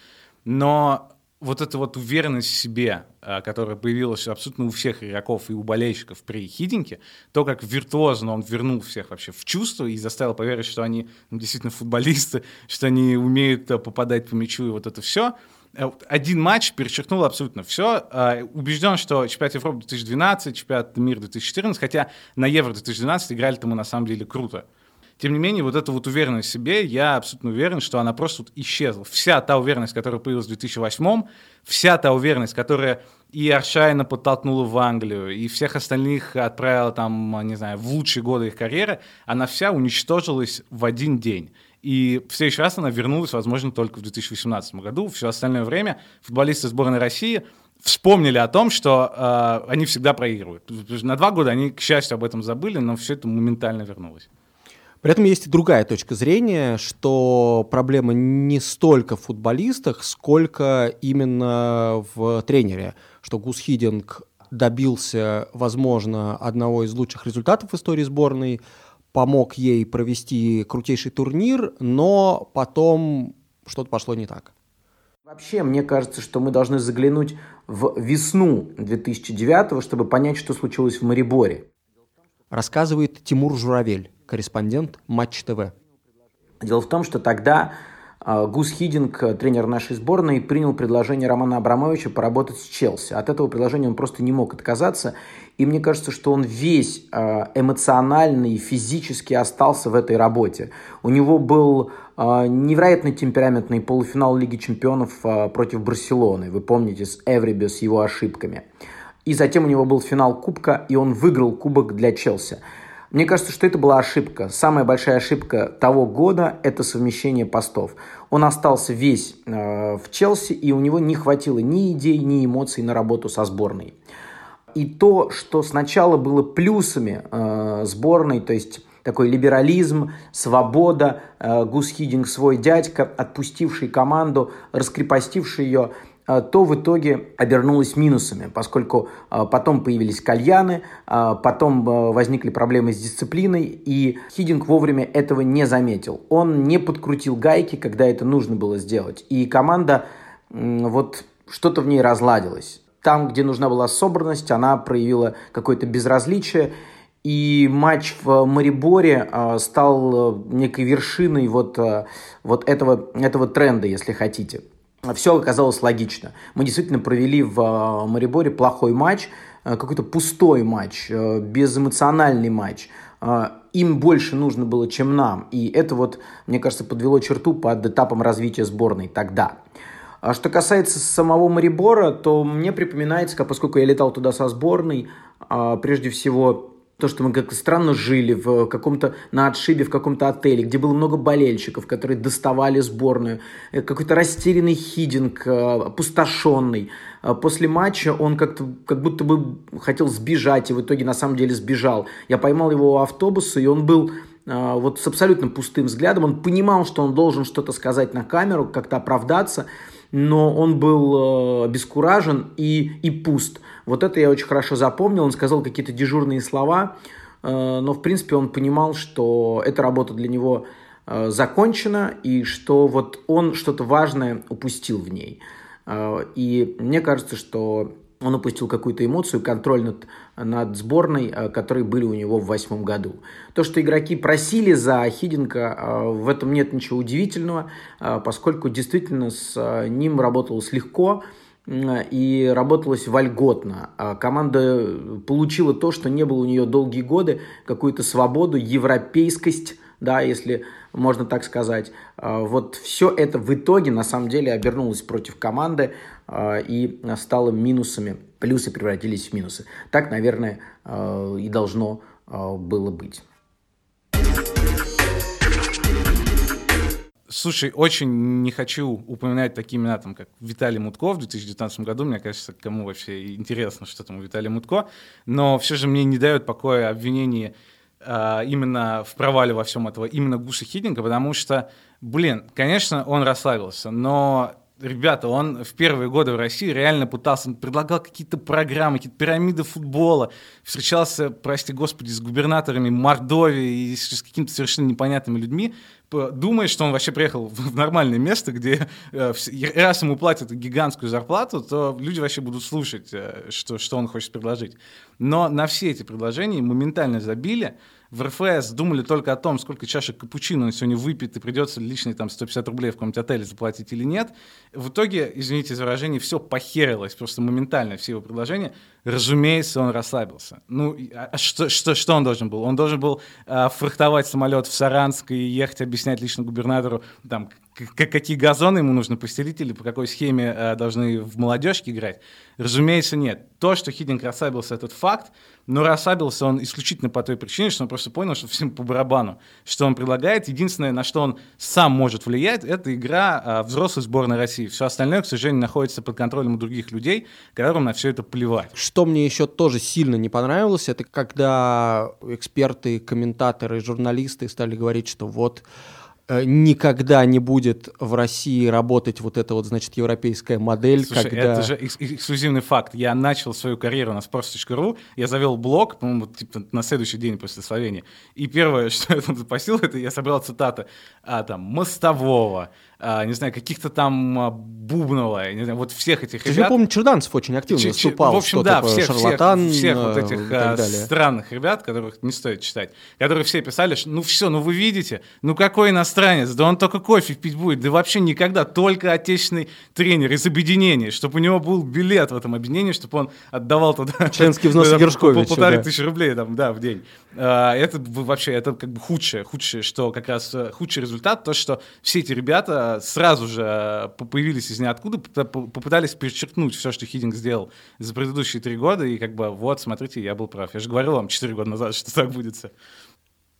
но вот эта вот уверенность в себе, а, которая появилась абсолютно у всех игроков и у болельщиков при Хидинге, то, как виртуозно он вернул всех вообще в чувство и заставил поверить, что они ну, действительно футболисты, что они умеют а, попадать по мячу и вот это все, один матч перечеркнул абсолютно все. Убежден, что чемпионат Европы 2012, чемпионат мира 2014, хотя на Евро 2012 играли-то мы на самом деле круто. Тем не менее, вот эта вот уверенность в себе, я абсолютно уверен, что она просто вот исчезла. Вся та уверенность, которая появилась в 2008 вся та уверенность, которая и Аршайна подтолкнула в Англию, и всех остальных отправила там, не знаю, в лучшие годы их карьеры, она вся уничтожилась в один день. И в следующий раз она вернулась, возможно, только в 2018 году. Все остальное время футболисты сборной России вспомнили о том, что э, они всегда проигрывают. На два года они, к счастью, об этом забыли, но все это моментально вернулось. При этом есть и другая точка зрения, что проблема не столько в футболистах, сколько именно в тренере, что Гус Хидинг добился, возможно, одного из лучших результатов в истории сборной, помог ей провести крутейший турнир, но потом что-то пошло не так. Вообще, мне кажется, что мы должны заглянуть в весну 2009 чтобы понять, что случилось в Мариборе. Рассказывает Тимур Журавель корреспондент Матч ТВ. Дело в том, что тогда а, Гус Хидинг, тренер нашей сборной, принял предложение Романа Абрамовича поработать с Челси. От этого предложения он просто не мог отказаться. И мне кажется, что он весь а, эмоционально и физически остался в этой работе. У него был а, невероятно темпераментный полуфинал Лиги Чемпионов против Барселоны. Вы помните, с Эвриби, с его ошибками. И затем у него был финал Кубка, и он выиграл Кубок для Челси. Мне кажется, что это была ошибка. Самая большая ошибка того года – это совмещение постов. Он остался весь э, в Челси, и у него не хватило ни идей, ни эмоций на работу со сборной. И то, что сначала было плюсами э, сборной, то есть такой либерализм, свобода, э, Гус свой дядька, отпустивший команду, раскрепостивший ее – а, то в итоге обернулось минусами, поскольку а, потом появились кальяны, а, потом возникли проблемы с дисциплиной, и Хидинг вовремя этого не заметил. Он не подкрутил гайки, когда это нужно было сделать. И команда, вот что-то в ней разладилось. Там, где нужна была собранность, она проявила какое-то безразличие, и матч в Мариборе стал некой вершиной вот, вот этого, этого тренда, если хотите все оказалось логично. Мы действительно провели в а, Мариборе плохой матч, э, какой-то пустой матч, э, безэмоциональный матч. А, им больше нужно было, чем нам. И это вот, мне кажется, подвело черту под этапом развития сборной тогда. А что касается самого Марибора, то мне припоминается, поскольку я летал туда со сборной, прежде всего то, что мы как-то странно жили в каком-то, на отшибе в каком-то отеле, где было много болельщиков, которые доставали сборную, э, какой-то растерянный хидинг, э, опустошенный. А после матча он как-то, как будто бы хотел сбежать, и в итоге на самом деле сбежал. Я поймал его у автобуса, и он был э, вот с абсолютно пустым взглядом. Он понимал, что он должен что-то сказать на камеру, как-то оправдаться, но он был обескуражен и, и пуст. Вот это я очень хорошо запомнил. Он сказал какие-то дежурные слова, э, но в принципе он понимал, что эта работа для него э, закончена и что вот он что-то важное упустил в ней. Э, и мне кажется, что он упустил какую-то эмоцию, контроль над, над сборной, которые были у него в восьмом году. То, что игроки просили за Хиденко, в этом нет ничего удивительного, поскольку действительно с ним работалось легко, и работалось вольготно. А команда получила то, что не было у нее долгие годы, какую-то свободу, европейскость, да, если можно так сказать. Вот все это в итоге на самом деле обернулось против команды и стало минусами. Плюсы превратились в минусы. Так, наверное, и должно было быть. Слушай, очень не хочу упоминать такие имена, там, как Виталий Мутко в 2019 году. Мне кажется, кому вообще интересно, что там у Виталия Мутко. Но все же мне не дают покоя обвинения э, именно в провале во всем этого, именно Гуша Хидинга, потому что, блин, конечно, он расслабился, но ребята, он в первые годы в России реально пытался, он предлагал какие-то программы, какие-то пирамиды футбола, встречался, прости господи, с губернаторами Мордовии и с какими-то совершенно непонятными людьми, думает, что он вообще приехал в нормальное место, где э, раз ему платят гигантскую зарплату, то люди вообще будут слушать, э, что, что он хочет предложить. Но на все эти предложения моментально забили, в РФС думали только о том, сколько чашек капучино он сегодня выпьет и придется лишние там 150 рублей в каком-нибудь отеле заплатить или нет. В итоге, извините за выражение, все похерилось просто моментально, все его предложения. Разумеется, он расслабился. Ну, а что, что, что он должен был? Он должен был э, фрахтовать самолет в Саранск и ехать объяснять лично губернатору, там, какие газоны ему нужно постелить или по какой схеме э, должны в молодежке играть? Разумеется, нет. То, что Хидинг расслабился, этот факт, но расслабился он исключительно по той причине, что он просто понял, что всем по барабану, что он предлагает. Единственное, на что он сам может влиять, это игра э, взрослой сборной России. Все остальное, к сожалению, находится под контролем у других людей, которым на все это плевать. Что мне еще тоже сильно не понравилось, это когда эксперты, комментаторы, журналисты стали говорить, что вот никогда не будет в России работать вот эта вот, значит, европейская модель, Слушай, когда... это же эксклюзивный факт. Я начал свою карьеру на sports.ru, я завел блог, по-моему, типа, на следующий день после Словении, и первое, что я там запостил, это я собрал цитаты а, там, Мостового, не знаю, каких-то там а, Бубнова, не знаю, вот всех этих ребят. Я помню, Черданцев очень активно Ч- выступал. В общем, да, всех, шарлатан, всех, всех вот этих а, странных ребят, которых не стоит читать, которые все писали, что ну все, ну вы видите, ну какой иностранец, да он только кофе пить будет, да вообще никогда, только отечественный тренер из объединения, чтобы у него был билет в этом объединении, чтобы он отдавал туда... Членский взнос Гершковича. Полторы тысячи рублей там, да, в день. А, это вообще, это как бы худшее, худшее, что как раз э, худший результат, то, что все эти ребята сразу же э, появились из ниоткуда, попытались перечеркнуть все, что Хидинг сделал за предыдущие три года, и как бы вот, смотрите, я был прав. Я же говорил вам четыре года назад, что так будет.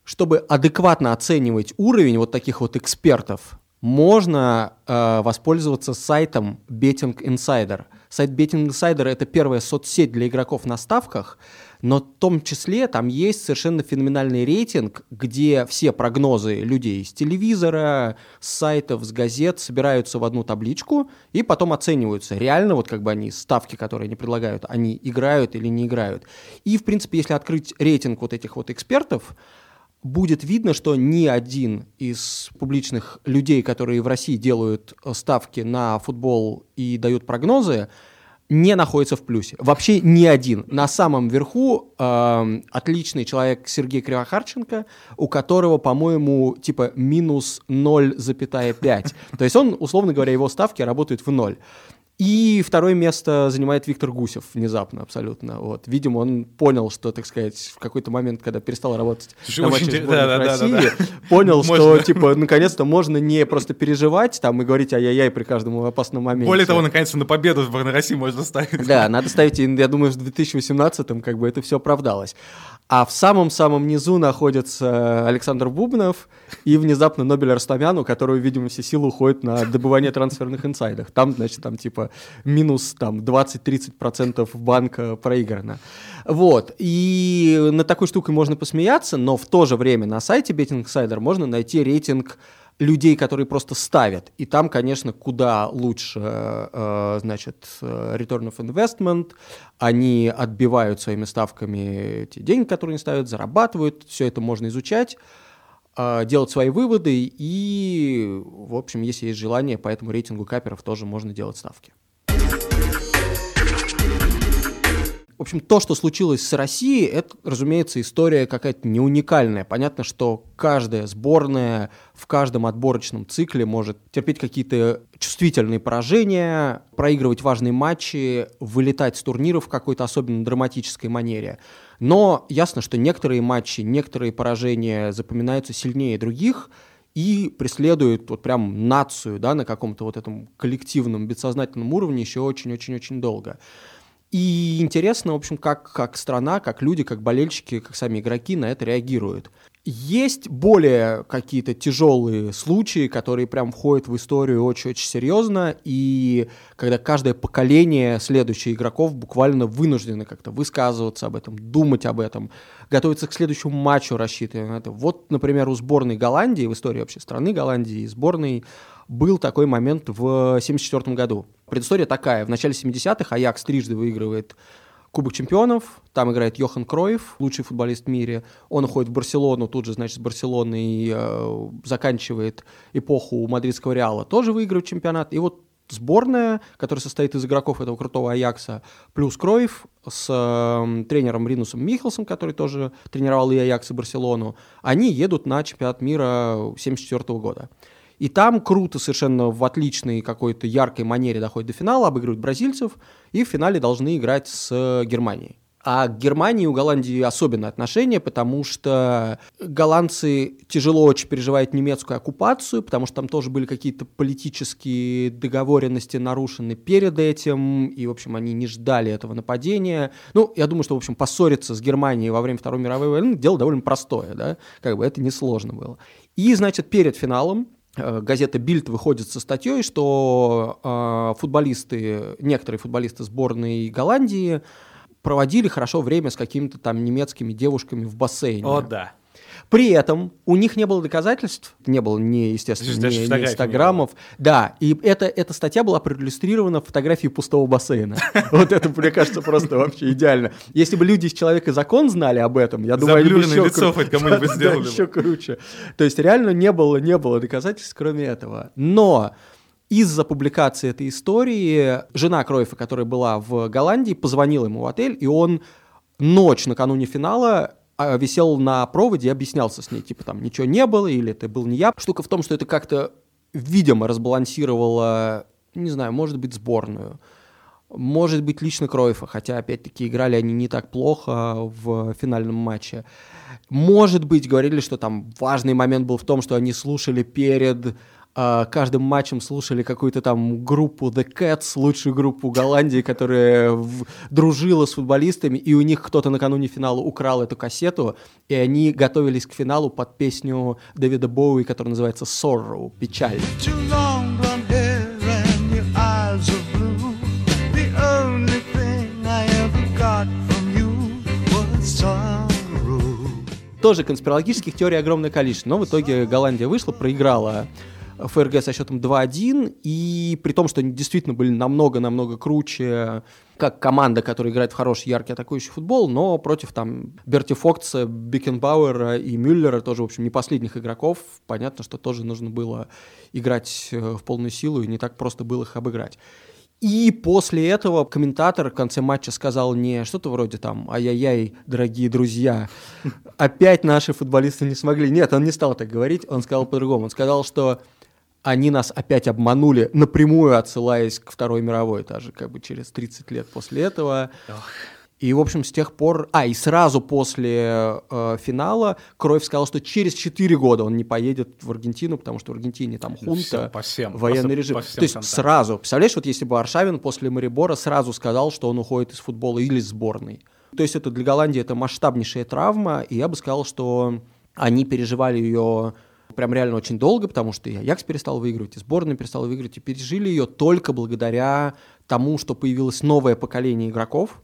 Чтобы адекватно оценивать уровень вот таких вот экспертов, можно э, воспользоваться сайтом Betting Insider. Сайт Betting Insider это первая соцсеть для игроков на ставках, но в том числе там есть совершенно феноменальный рейтинг, где все прогнозы людей с телевизора, с сайтов, с газет собираются в одну табличку и потом оцениваются. Реально вот как бы они, ставки, которые они предлагают, они играют или не играют. И, в принципе, если открыть рейтинг вот этих вот экспертов, будет видно, что ни один из публичных людей, которые в России делают ставки на футбол и дают прогнозы, не находится в плюсе. Вообще ни один. На самом верху э, отличный человек Сергей Кривохарченко, у которого, по-моему, типа минус 0,5. То есть он, условно говоря, его ставки работают в ноль. И второе место занимает Виктор Гусев внезапно абсолютно. Вот. Видимо, он понял, что, так сказать, в какой-то момент, когда перестал работать Слушай, на матче да, да, России, да, да, да. понял, можно. что, типа, наконец-то можно не просто переживать там и говорить ай-яй-яй при каждом опасном моменте. Более того, наконец-то на победу в России можно ставить. Да, надо ставить, я думаю, в 2018-м как бы это все оправдалось. А в самом-самом низу находится Александр Бубнов и внезапно Нобель Растамян, у которого, видимо, все силы уходят на добывание трансферных инсайдов. Там, значит, там типа минус там 20-30% банка проиграно. Вот. И на такой штукой можно посмеяться, но в то же время на сайте Betting Insider можно найти рейтинг людей, которые просто ставят. И там, конечно, куда лучше, э, значит, э, return of investment. Они отбивают своими ставками эти деньги, которые они ставят, зарабатывают. Все это можно изучать э, делать свои выводы, и, в общем, если есть желание, по этому рейтингу каперов тоже можно делать ставки. В общем, то, что случилось с Россией, это, разумеется, история какая-то не уникальная. Понятно, что каждая сборная в каждом отборочном цикле может терпеть какие-то чувствительные поражения, проигрывать важные матчи, вылетать с турниров в какой-то особенно драматической манере. Но ясно, что некоторые матчи, некоторые поражения запоминаются сильнее других и преследуют вот прям нацию да, на каком-то вот этом коллективном, бессознательном уровне еще очень-очень-очень долго. И интересно, в общем, как, как страна, как люди, как болельщики, как сами игроки на это реагируют. Есть более какие-то тяжелые случаи, которые прям входят в историю очень-очень серьезно, и когда каждое поколение следующих игроков буквально вынуждены как-то высказываться об этом, думать об этом, готовиться к следующему матчу, рассчитывая на это. Вот, например, у сборной Голландии, в истории вообще страны Голландии, сборной был такой момент в 1974 году. Предыстория такая. В начале 70-х Аякс трижды выигрывает Кубок чемпионов, там играет Йохан Кроев, лучший футболист в мире. Он уходит в Барселону, тут же, значит, с Барселоны и э, заканчивает эпоху мадридского Реала, тоже выигрывает чемпионат. И вот сборная, которая состоит из игроков этого крутого Аякса, плюс Кроев с э, тренером Ринусом Михелсом, который тоже тренировал и Аякс, и Барселону, они едут на чемпионат мира 1974 года. И там круто, совершенно в отличной какой-то яркой манере доходит до финала, обыгрывают бразильцев, и в финале должны играть с Германией. А к Германии у Голландии особенное отношение, потому что голландцы тяжело очень переживают немецкую оккупацию, потому что там тоже были какие-то политические договоренности нарушены перед этим, и, в общем, они не ждали этого нападения. Ну, я думаю, что, в общем, поссориться с Германией во время Второй мировой войны дело довольно простое, да, как бы это несложно было. И, значит, перед финалом газета Бильд выходит со статьей, что э, футболисты, некоторые футболисты сборной Голландии проводили хорошо время с какими-то там немецкими девушками в бассейне. О, да. При этом у них не было доказательств, не было ни, естественно, ни, ни инстаграмов. Да, и это, эта статья была проиллюстрирована фотографией пустого бассейна. Вот это, мне кажется, просто вообще идеально. Если бы люди из «Человека закон» знали об этом, я думаю, они бы еще лицо хоть кому-нибудь сделали еще круче. То есть реально не было, не было доказательств, кроме этого. Но из-за публикации этой истории жена Кройфа, которая была в Голландии, позвонила ему в отель, и он ночь накануне финала висел на проводе и объяснялся с ней, типа там ничего не было, или это был не я. Штука в том, что это как-то, видимо, разбалансировало, не знаю, может быть, сборную. Может быть, лично Кройфа, хотя, опять-таки, играли они не так плохо в финальном матче. Может быть, говорили, что там важный момент был в том, что они слушали перед каждым матчем слушали какую-то там группу The Cats, лучшую группу Голландии, которая в- дружила с футболистами, и у них кто-то накануне финала украл эту кассету, и они готовились к финалу под песню Дэвида Боуи, которая называется Sorrow, печаль. Тоже конспирологических теорий огромное количество, но в итоге Голландия вышла, проиграла ФРГ со счетом 2-1, и при том, что они действительно были намного-намного круче, как команда, которая играет в хороший, яркий атакующий футбол, но против там Берти Фокца, Бекенбауэра и Мюллера, тоже, в общем, не последних игроков, понятно, что тоже нужно было играть э, в полную силу, и не так просто было их обыграть. И после этого комментатор в конце матча сказал не что-то вроде там «Ай-яй-яй, дорогие друзья, опять наши футболисты не смогли». Нет, он не стал так говорить, он сказал по-другому. Он сказал, что они нас опять обманули, напрямую отсылаясь к Второй мировой, даже как бы через 30 лет после этого. И, в общем, с тех пор... А, и сразу после э, финала Кроев сказал, что через 4 года он не поедет в Аргентину, потому что в Аргентине там хунта, по всем, военный просто режим. по всем То есть фронтам. сразу, представляешь, вот если бы Аршавин после Марибора сразу сказал, что он уходит из футбола или из сборной. То есть это для Голландии это масштабнейшая травма, и я бы сказал, что они переживали ее прям реально очень долго, потому что и Аякс перестал выигрывать, и сборная перестала выигрывать, и пережили ее только благодаря тому, что появилось новое поколение игроков,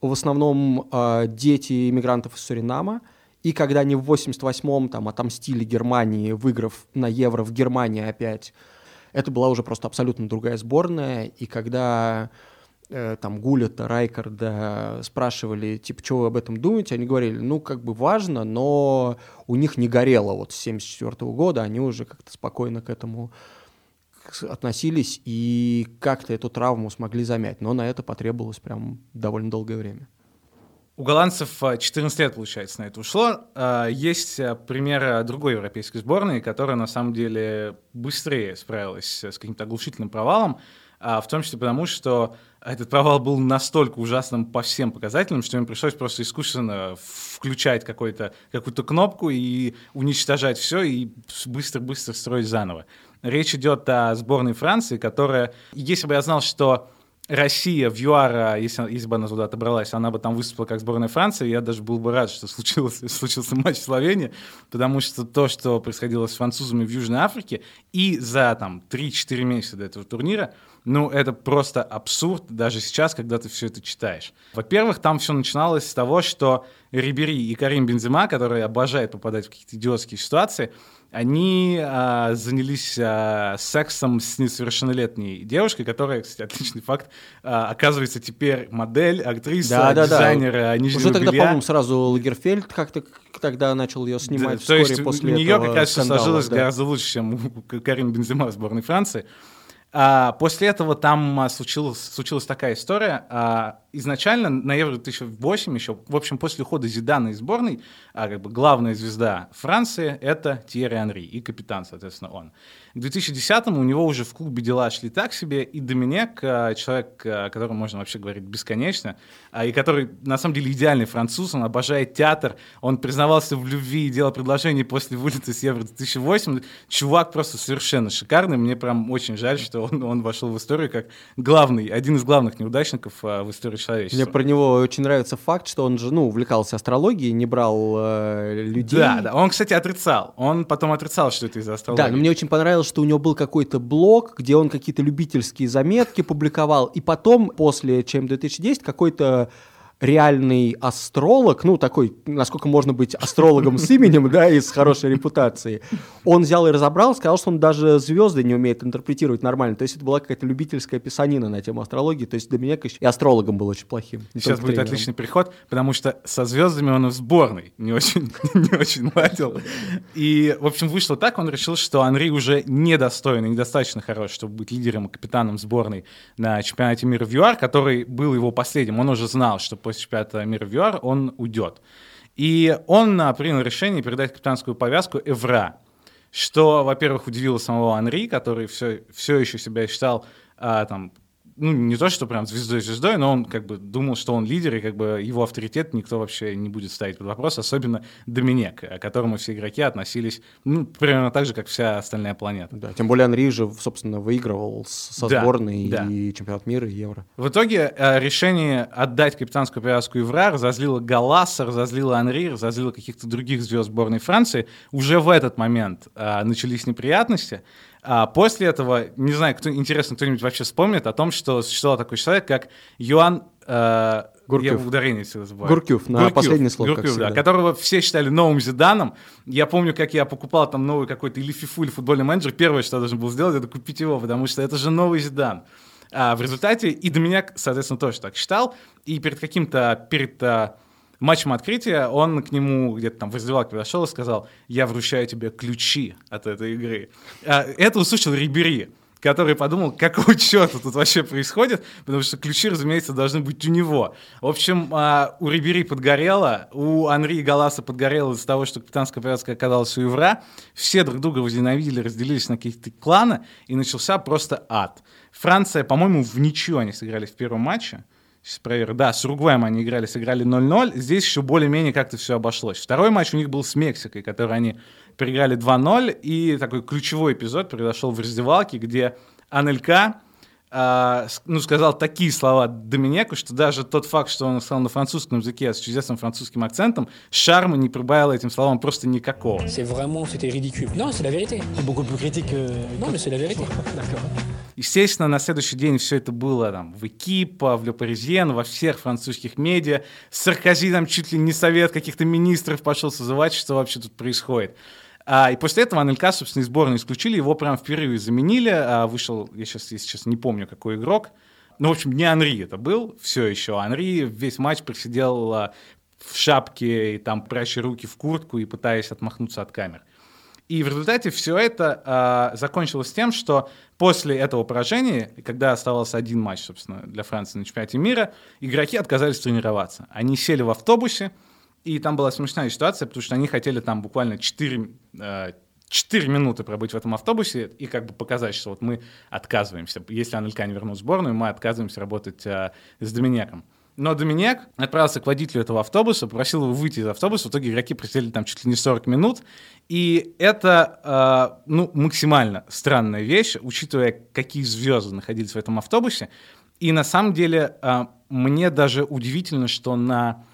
в основном э, дети иммигрантов из Суринама, и когда они в 88-м там отомстили Германии, выиграв на Евро в Германии опять, это была уже просто абсолютно другая сборная, и когда там Гулета, Райкарда спрашивали, типа, что вы об этом думаете, они говорили, ну, как бы важно, но у них не горело вот с 74 года, они уже как-то спокойно к этому относились и как-то эту травму смогли замять, но на это потребовалось прям довольно долгое время. У голландцев а, 14 лет, получается, на это ушло. А, Есть пример другой европейской сборной, которая на самом деле быстрее справилась с каким-то оглушительным провалом, в том числе потому, что этот провал был настолько ужасным по всем показателям, что им пришлось просто искусственно включать какую-то кнопку и уничтожать все и быстро-быстро строить заново. Речь идет о сборной Франции, которая, если бы я знал, что Россия в ЮАР, если, если бы она туда отобралась, она бы там выступила как сборная Франции, я даже был бы рад, что случился, случился матч в Словении, потому что то, что происходило с французами в Южной Африке, и за там 3-4 месяца до этого турнира, ну, это просто абсурд даже сейчас, когда ты все это читаешь. Во-первых, там все начиналось с того, что Рибери и Карим Бензема, которые обожают попадать в какие-то идиотские ситуации, они а, занялись а, сексом с несовершеннолетней девушкой, которая, кстати, отличный факт, а, оказывается теперь модель, актриса, дизайнер а, нижнего Уже тогда, по-моему, сразу Лагерфельд как-то тогда начал ее снимать Да, вскоре то есть после у нее как раз сложилось да. гораздо лучше, чем у Карин Бензема в сборной Франции. А, после этого там а, случилась, случилась такая история. А, изначально на Евро 2008 еще, в общем, после ухода Зидана из сборной, а, как бы главная звезда Франции — это Тьерри Анри и капитан, соответственно, он. К 2010-му у него уже в клубе дела шли так себе, и Доминек, а, человек, а, о котором можно вообще говорить бесконечно, а, и который, на самом деле, идеальный француз, он обожает театр, он признавался в любви и делал предложение после вылета с Евро 2008. Чувак просто совершенно шикарный, мне прям очень жаль, что он, он вошел в историю как главный, один из главных неудачников а, в истории человечества. Мне про него очень нравится факт, что он же, ну, увлекался астрологией, не брал э, людей. Да, да. Он, кстати, отрицал. Он потом отрицал, что это из-за астрологии. Да, но мне очень понравилось, что у него был какой-то блог, где он какие-то любительские заметки публиковал, и потом, после ЧМ 2010, какой-то реальный астролог, ну, такой, насколько можно быть астрологом с именем, да, и с хорошей репутацией, он взял и разобрал, сказал, что он даже звезды не умеет интерпретировать нормально. То есть это была какая-то любительская писанина на тему астрологии. То есть для меня, конечно, и астрологом был очень плохим. Сейчас будет тренером. отличный переход, потому что со звездами он в сборной не очень, не очень ладил. И, в общем, вышло так, он решил, что Анри уже недостоин и недостаточно хорош, чтобы быть лидером и капитаном сборной на чемпионате мира в ЮАР, который был его последним. Он уже знал, что после чемпионата мира в ЮАР он уйдет. И он принял решение передать капитанскую повязку Эвра, что, во-первых, удивило самого Анри, который все, все еще себя считал а, там, ну, не то, что прям звездой-звездой, но он как бы думал, что он лидер, и как бы его авторитет никто вообще не будет ставить под вопрос, особенно Доминек, к которому все игроки относились, ну, примерно так же, как вся остальная планета. Да, тем более Анри же, собственно, выигрывал со Да, сборной да. и чемпионат мира, и Евро. В итоге э, решение отдать капитанскую повязку Ивра разозлило Галаса, разозлило Анри, разозлило каких-то других звезд сборной Франции. Уже в этот момент э, начались неприятности. А после этого, не знаю, кто, интересно, кто-нибудь вообще вспомнит о том, что существовал такой человек, как Юан... э, Гуркев. Я ударение всегда забываю. Гуркюв, на последний слог, как Гуркюв, да, всегда. которого все считали новым Зиданом. Я помню, как я покупал там новый какой-то или фифу, или футбольный менеджер. Первое, что я должен был сделать, это купить его, потому что это же новый Зидан. А в результате и Доминяк, соответственно, тоже так считал. И перед каким-то, перед а, матчем открытия он к нему где-то там в раздевалке подошел и сказал, я вручаю тебе ключи от этой игры. А, это услышал Рибери который подумал, какого черта тут вообще происходит, потому что ключи, разумеется, должны быть у него. В общем, а, у Рибери подгорело, у Анри Галаса подгорело из-за того, что капитанская повязка оказалась у Евра. Все друг друга возненавидели, разделились на какие-то кланы, и начался просто ад. Франция, по-моему, в ничью они сыграли в первом матче. Сейчас проверю. Да, с Уругваем они играли, сыграли 0-0. Здесь еще более-менее как-то все обошлось. Второй матч у них был с Мексикой, который они проиграли 2-0. И такой ключевой эпизод произошел в раздевалке, где Анелька с- ну, сказал такие слова Доминеку, что даже тот факт, что он сказал на французском языке с чудесным французским акцентом, шарма не прибавил этим словам просто никакого. C'est vraiment, c'était ridicule. Non, c'est la vérité. C'est beaucoup plus critique que... Non, mais c'est la vérité. D'accord. Естественно, на следующий день все это было там в Экипа, в Ле во всех французских медиа. Саркози там чуть ли не совет каких-то министров пошел созывать, что вообще тут происходит. А, и после этого Анелька, собственно, из сборной исключили, его прям впервые заменили. А, вышел, я сейчас, я сейчас не помню, какой игрок. Ну, в общем, не Анри это был, все еще. Анри весь матч просидел а, в шапке, и там пряча руки в куртку и пытаясь отмахнуться от камер. И в результате все это а, закончилось тем, что после этого поражения, когда оставался один матч, собственно, для Франции на чемпионате мира, игроки отказались тренироваться. Они сели в автобусе, и там была смешная ситуация, потому что они хотели там буквально 4, э, 4 минуты пробыть в этом автобусе и как бы показать, что вот мы отказываемся. Если Анелька не вернул в сборную, мы отказываемся работать э, с Доминеком. Но Доминек отправился к водителю этого автобуса, попросил его выйти из автобуса. В итоге игроки просидели там чуть ли не 40 минут. И это э, ну, максимально странная вещь, учитывая, какие звезды находились в этом автобусе. И на самом деле э, мне даже удивительно, что на,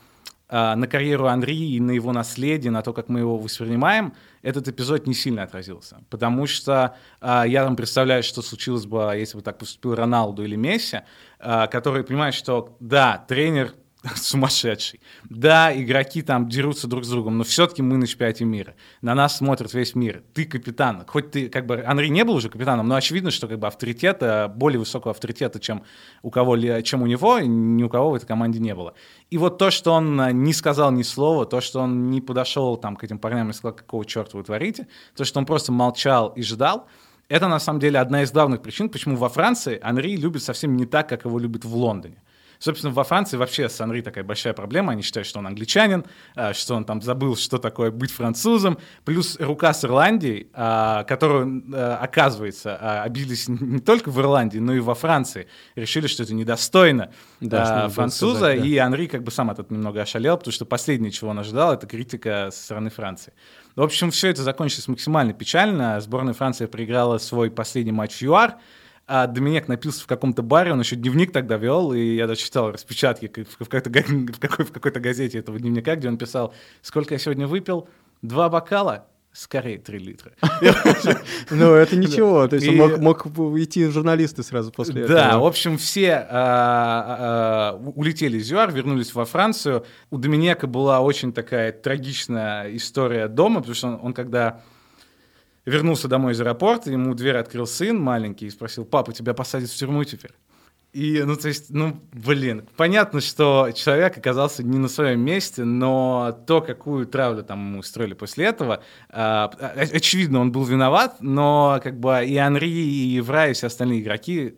на карьеру Анри и на его наследие, на то, как мы его воспринимаем, этот эпизод не сильно отразился. Потому что э, я там представляю, что случилось бы, если бы так поступил Роналду или Месси, э, который понимает, что да, тренер сумасшедший. Да, игроки там дерутся друг с другом, но все-таки мы на чемпионате мира. На нас смотрит весь мир. Ты капитан. Хоть ты, как бы, Анри не был уже капитаном, но очевидно, что как бы авторитета, более высокого авторитета, чем у кого, чем у него, ни у кого в этой команде не было. И вот то, что он а, не сказал ни слова, то, что он не подошел там к этим парням и сказал, какого черта вы творите, то, что он просто молчал и ждал, Это на самом деле одна из главных причин, почему во Франции Анри любит совсем не так, как его любят в Лондоне. Собственно, во Франции вообще с Анри такая большая проблема. Они считают, что он англичанин, а, что он там забыл, что такое быть французом. Плюс рука с Ирландией, а, которую, а, оказывается, обиделись не только в Ирландии, но и во Франции. Решили, что это недостойно Да, француза. сказать, да. И Анри как бы сам от этого немного ошалел, потому что последнее, чего он ожидал, это критика со стороны Франции. В общем, все это закончилось максимально печально. Сборная Франции проиграла свой последний матч в ЮАР. А Доминик напился в каком-то баре, он еще дневник тогда вел, и я даже читал распечатки в какой-то, в какой- в какой-то газете этого дневника, где он писал, сколько я сегодня выпил, два бокала, скорее три литра. Ну, это ничего. То есть он мог, идти в журналисты сразу после этого. Да, в общем, все а, а, улетели из ЮАР, вернулись во Францию. У Доминека была очень такая трагичная история дома, потому что он когда вернулся домой из аэропорта, ему дверь открыл сын маленький и спросил, папа, тебя посадят в тюрьму теперь? И, ну, то есть, ну, блин, понятно, что человек оказался не на своем месте, но то, какую травлю там ему устроили после этого, о- очевидно, он был виноват, но как бы и Анри, и Евра, и все остальные игроки,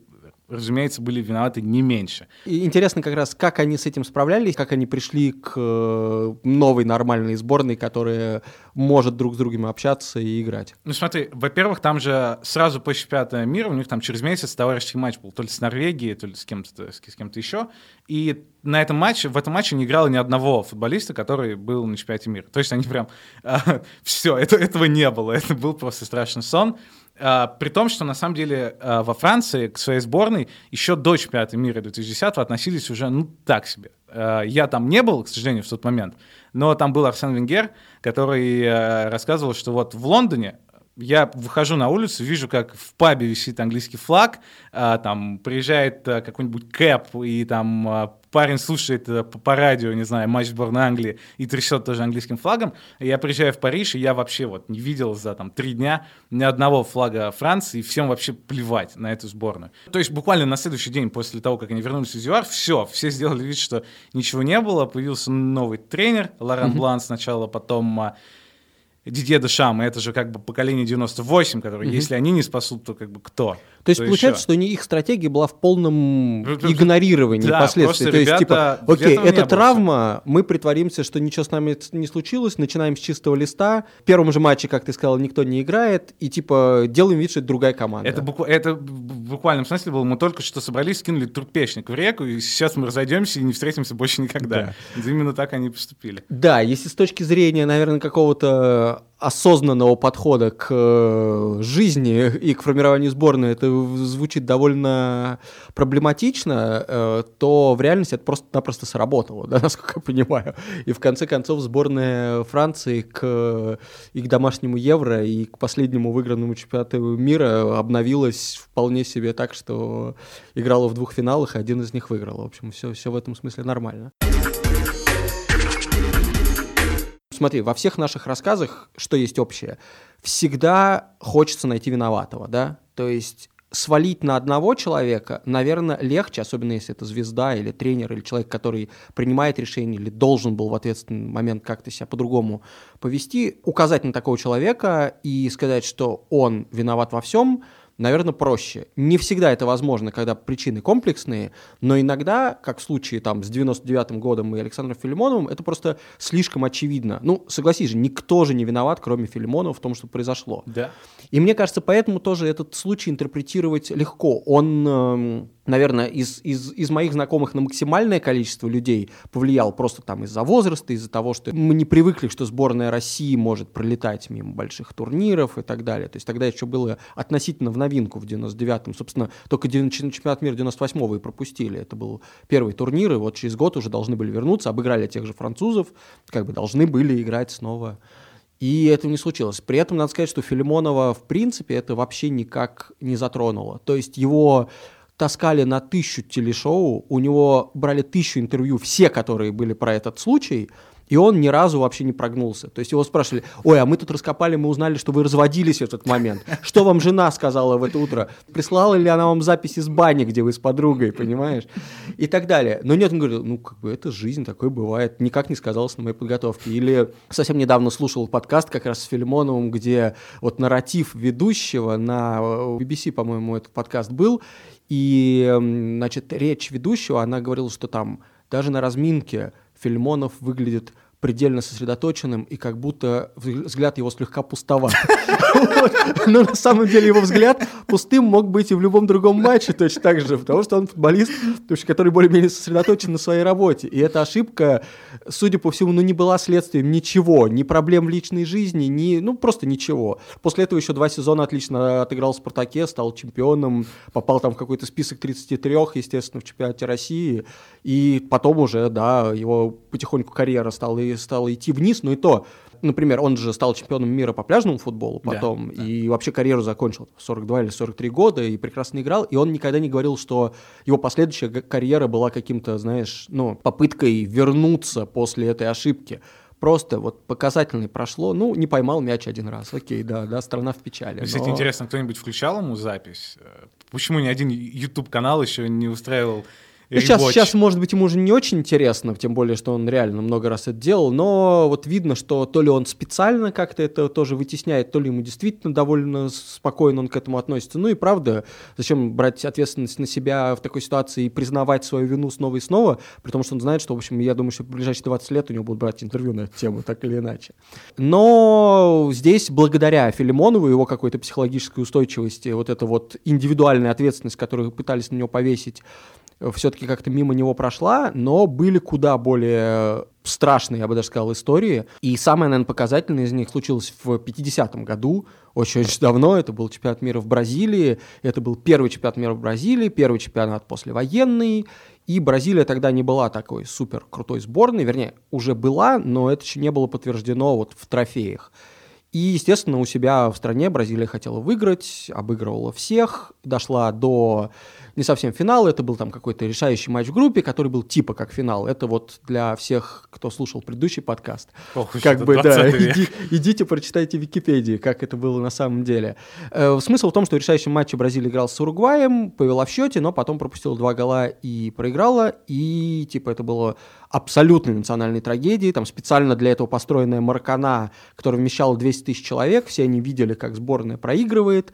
разумеется, были виноваты не меньше. И интересно как раз, как они с этим справлялись, как они пришли к э, новой нормальной сборной, которая может друг с другом общаться и играть. Ну смотри, во-первых, там же сразу после чемпионата мира у них там через месяц товарищеский матч был, то ли с Норвегией, то ли с кем-то, с кем-то еще. И на этом матче, в этом матче не играло ни одного футболиста, который был на чемпионате мира. То есть они прям... все, это, этого не было. Это был просто страшный сон. А, при том, что на самом деле а, во Франции к своей сборной еще до чемпионата мира 2010 относились уже, ну, так себе. А, я там не был, к сожалению, в тот момент, но там был Арсен Венгер, который рассказывал, что вот в Лондоне я выхожу на улицу, вижу, как в пабе висит английский флаг, а, там приезжает а, какой-нибудь кэп, и там а, парень слушает а, по, по радио, не знаю, матч сборной Англии и трясет тоже английским флагом. И я приезжаю в Париж, и я вообще вот не видел за там три дня ни одного флага Франции, и всем вообще плевать на эту сборную. То есть буквально на следующий день после того, как они вернулись из ЮАР, все, все сделали вид, что ничего не было, появился новый тренер, Лоран Блан сначала, потом а, Дидье Дешам, это же как бы поколение 98, которые, если они не спасут, то как бы кто? То есть Кто получается, еще? что не- их стратегия была в полном Ну, игнорировании Да, последствий. То есть, типа, окей, это травма, мы притворимся, что ничего с нами не случилось, начинаем с чистого листа. В первом же матче, как ты сказал, никто не играет, и типа делаем вид, что это другая команда. Это, буква- это в буквальном смысле было, мы только что собрались, скинули трупешник в реку, и сейчас мы разойдемся и не встретимся больше никогда. Именно так они поступили. Да, если с точки зрения, наверное, какого-то осознанного подхода к э, жизни и к формированию сборной это звучит довольно проблематично, э, то в реальности это просто-напросто сработало, да, насколько я понимаю. И в конце концов сборная Франции к и к домашнему Евро, и к последнему выигранному чемпионату мира обновилась вполне себе так, что играла в двух финалах, и один из них выиграл. В общем, все, все в этом смысле нормально. Смотри, во всех наших рассказах, что есть общее, всегда хочется найти виноватого, да? То есть свалить на одного человека, наверное, легче, особенно если это звезда или тренер, или человек, который принимает решение или должен был в ответственный момент как-то себя по-другому повести, указать на такого человека и сказать, что он виноват во всем, наверное, проще. Не всегда это возможно, когда причины комплексные, но иногда, как в случае там с 99-м годом и Александром Филимоновым, это просто слишком очевидно. Ну, согласись же, никто же не виноват, кроме Филимонова, в том, что произошло. Да. И мне кажется, поэтому тоже этот случай интерпретировать легко. Он, эм, наверное, из, из, из моих знакомых на максимальное количество людей повлиял просто там из-за возраста, из-за того, что мы не привыкли, что сборная России может пролетать мимо больших турниров и так далее. То есть тогда еще было относительно в новинку в 99-м. Собственно, только чемпионат мира 98-го и пропустили. Это был первый турнир, и вот через год уже должны были вернуться, обыграли тех же французов, как бы должны были играть снова и этого не случилось. При этом надо сказать, что Филимонова, в принципе, это вообще никак не затронуло. То есть его таскали на тысячу телешоу, у него брали тысячу интервью, все, которые были про этот случай, И он ни разу вообще не прогнулся. То есть его спрашивали, ой, а мы тут раскопали, мы узнали, что вы разводились в этот момент. Что вам жена сказала в это утро? Прислала ли она вам запись из бани, где вы с подругой, понимаешь? И так далее. Но нет, он говорил, ну, как бы это жизнь, такое бывает. Никак не сказалось на моей подготовке. Или совсем недавно слушал подкаст как раз с Филимоновым, где вот нарратив ведущего на э, BBC, по-моему, этот подкаст был, и, значит, речь ведущего, она говорила, что там даже на разминке Фильмонов выглядит предельно сосредоточенным, и как будто взг- взгляд его слегка пустоват. Но на самом деле его взгляд пустым мог быть и в любом другом матче точно так же, потому что он футболист, который более-менее сосредоточен на своей работе. И эта ошибка, судя по всему, ну не была следствием ничего, ни проблем личной жизни, ни, ну просто ничего. После этого еще два сезона отлично отыграл в «Спартаке», стал чемпионом, попал там в какой-то список 33, естественно, в чемпионате России, и потом уже, да, его потихоньку карьера стала, и- стала идти вниз, но и то, например, он же стал чемпионом мира по пляжному футболу Да, потом, и вообще карьеру закончил в 42 или 43 года, и прекрасно играл, и он никогда не говорил, что его последующая карьера была каким-то, знаешь, ну, попыткой вернуться после этой ошибки. Просто вот показательный прошло, ну, не поймал мяч один раз, окей, да, да, страна в печали. Кстати, но- интересно, кто-нибудь включал ему запись? Э, Почему ни один YouTube-канал еще не устраивал Ну, сейчас, сейчас, может быть, ему уже не очень интересно, тем более, что он реально много раз это делал, но вот видно, что то ли он специально как-то это тоже вытесняет, то ли ему действительно довольно спокойно он к этому относится. Ну и правда, зачем брать ответственность на себя в такой ситуации и признавать свою вину снова и снова, потому что он знает, что, в общем, я думаю, что в ближайшие 20 лет у него будут брать интервью на эту тему, так или иначе. Но здесь, благодаря Филимонову, его какой-то психологической устойчивости, вот эта вот индивидуальная ответственность, которую пытались на него повесить, все-таки как-то мимо него прошла, но были куда более страшные, я бы даже сказал, истории. И самое, наверное, показательное из них случилось в 50-м году, очень-очень давно. Это был чемпионат мира в Бразилии. Это был первый чемпионат мира в Бразилии, первый чемпионат послевоенный. И Бразилия тогда не была такой супер крутой сборной, вернее, уже была, но это еще не было подтверждено вот в трофеях. И, естественно, у себя в стране Бразилия хотела выиграть, обыгрывала всех, дошла до не совсем финала, это был там какой-то решающий матч в группе, который был типа как финал. Это вот для всех, кто слушал предыдущий подкаст. Ох как бы, да, 20 век. иди- идите, прочитайте Википедии, как это было на самом деле. Э, смысл в том, что в решающем матче Бразилия играла с Уругваем, повела в счете, но потом пропустила два гола и проиграла, и типа это было абсолютной национальной трагедией, там специально для этого построенная Маркана, которая вмещала 200 тысяч человек, все они видели, как сборная проигрывает,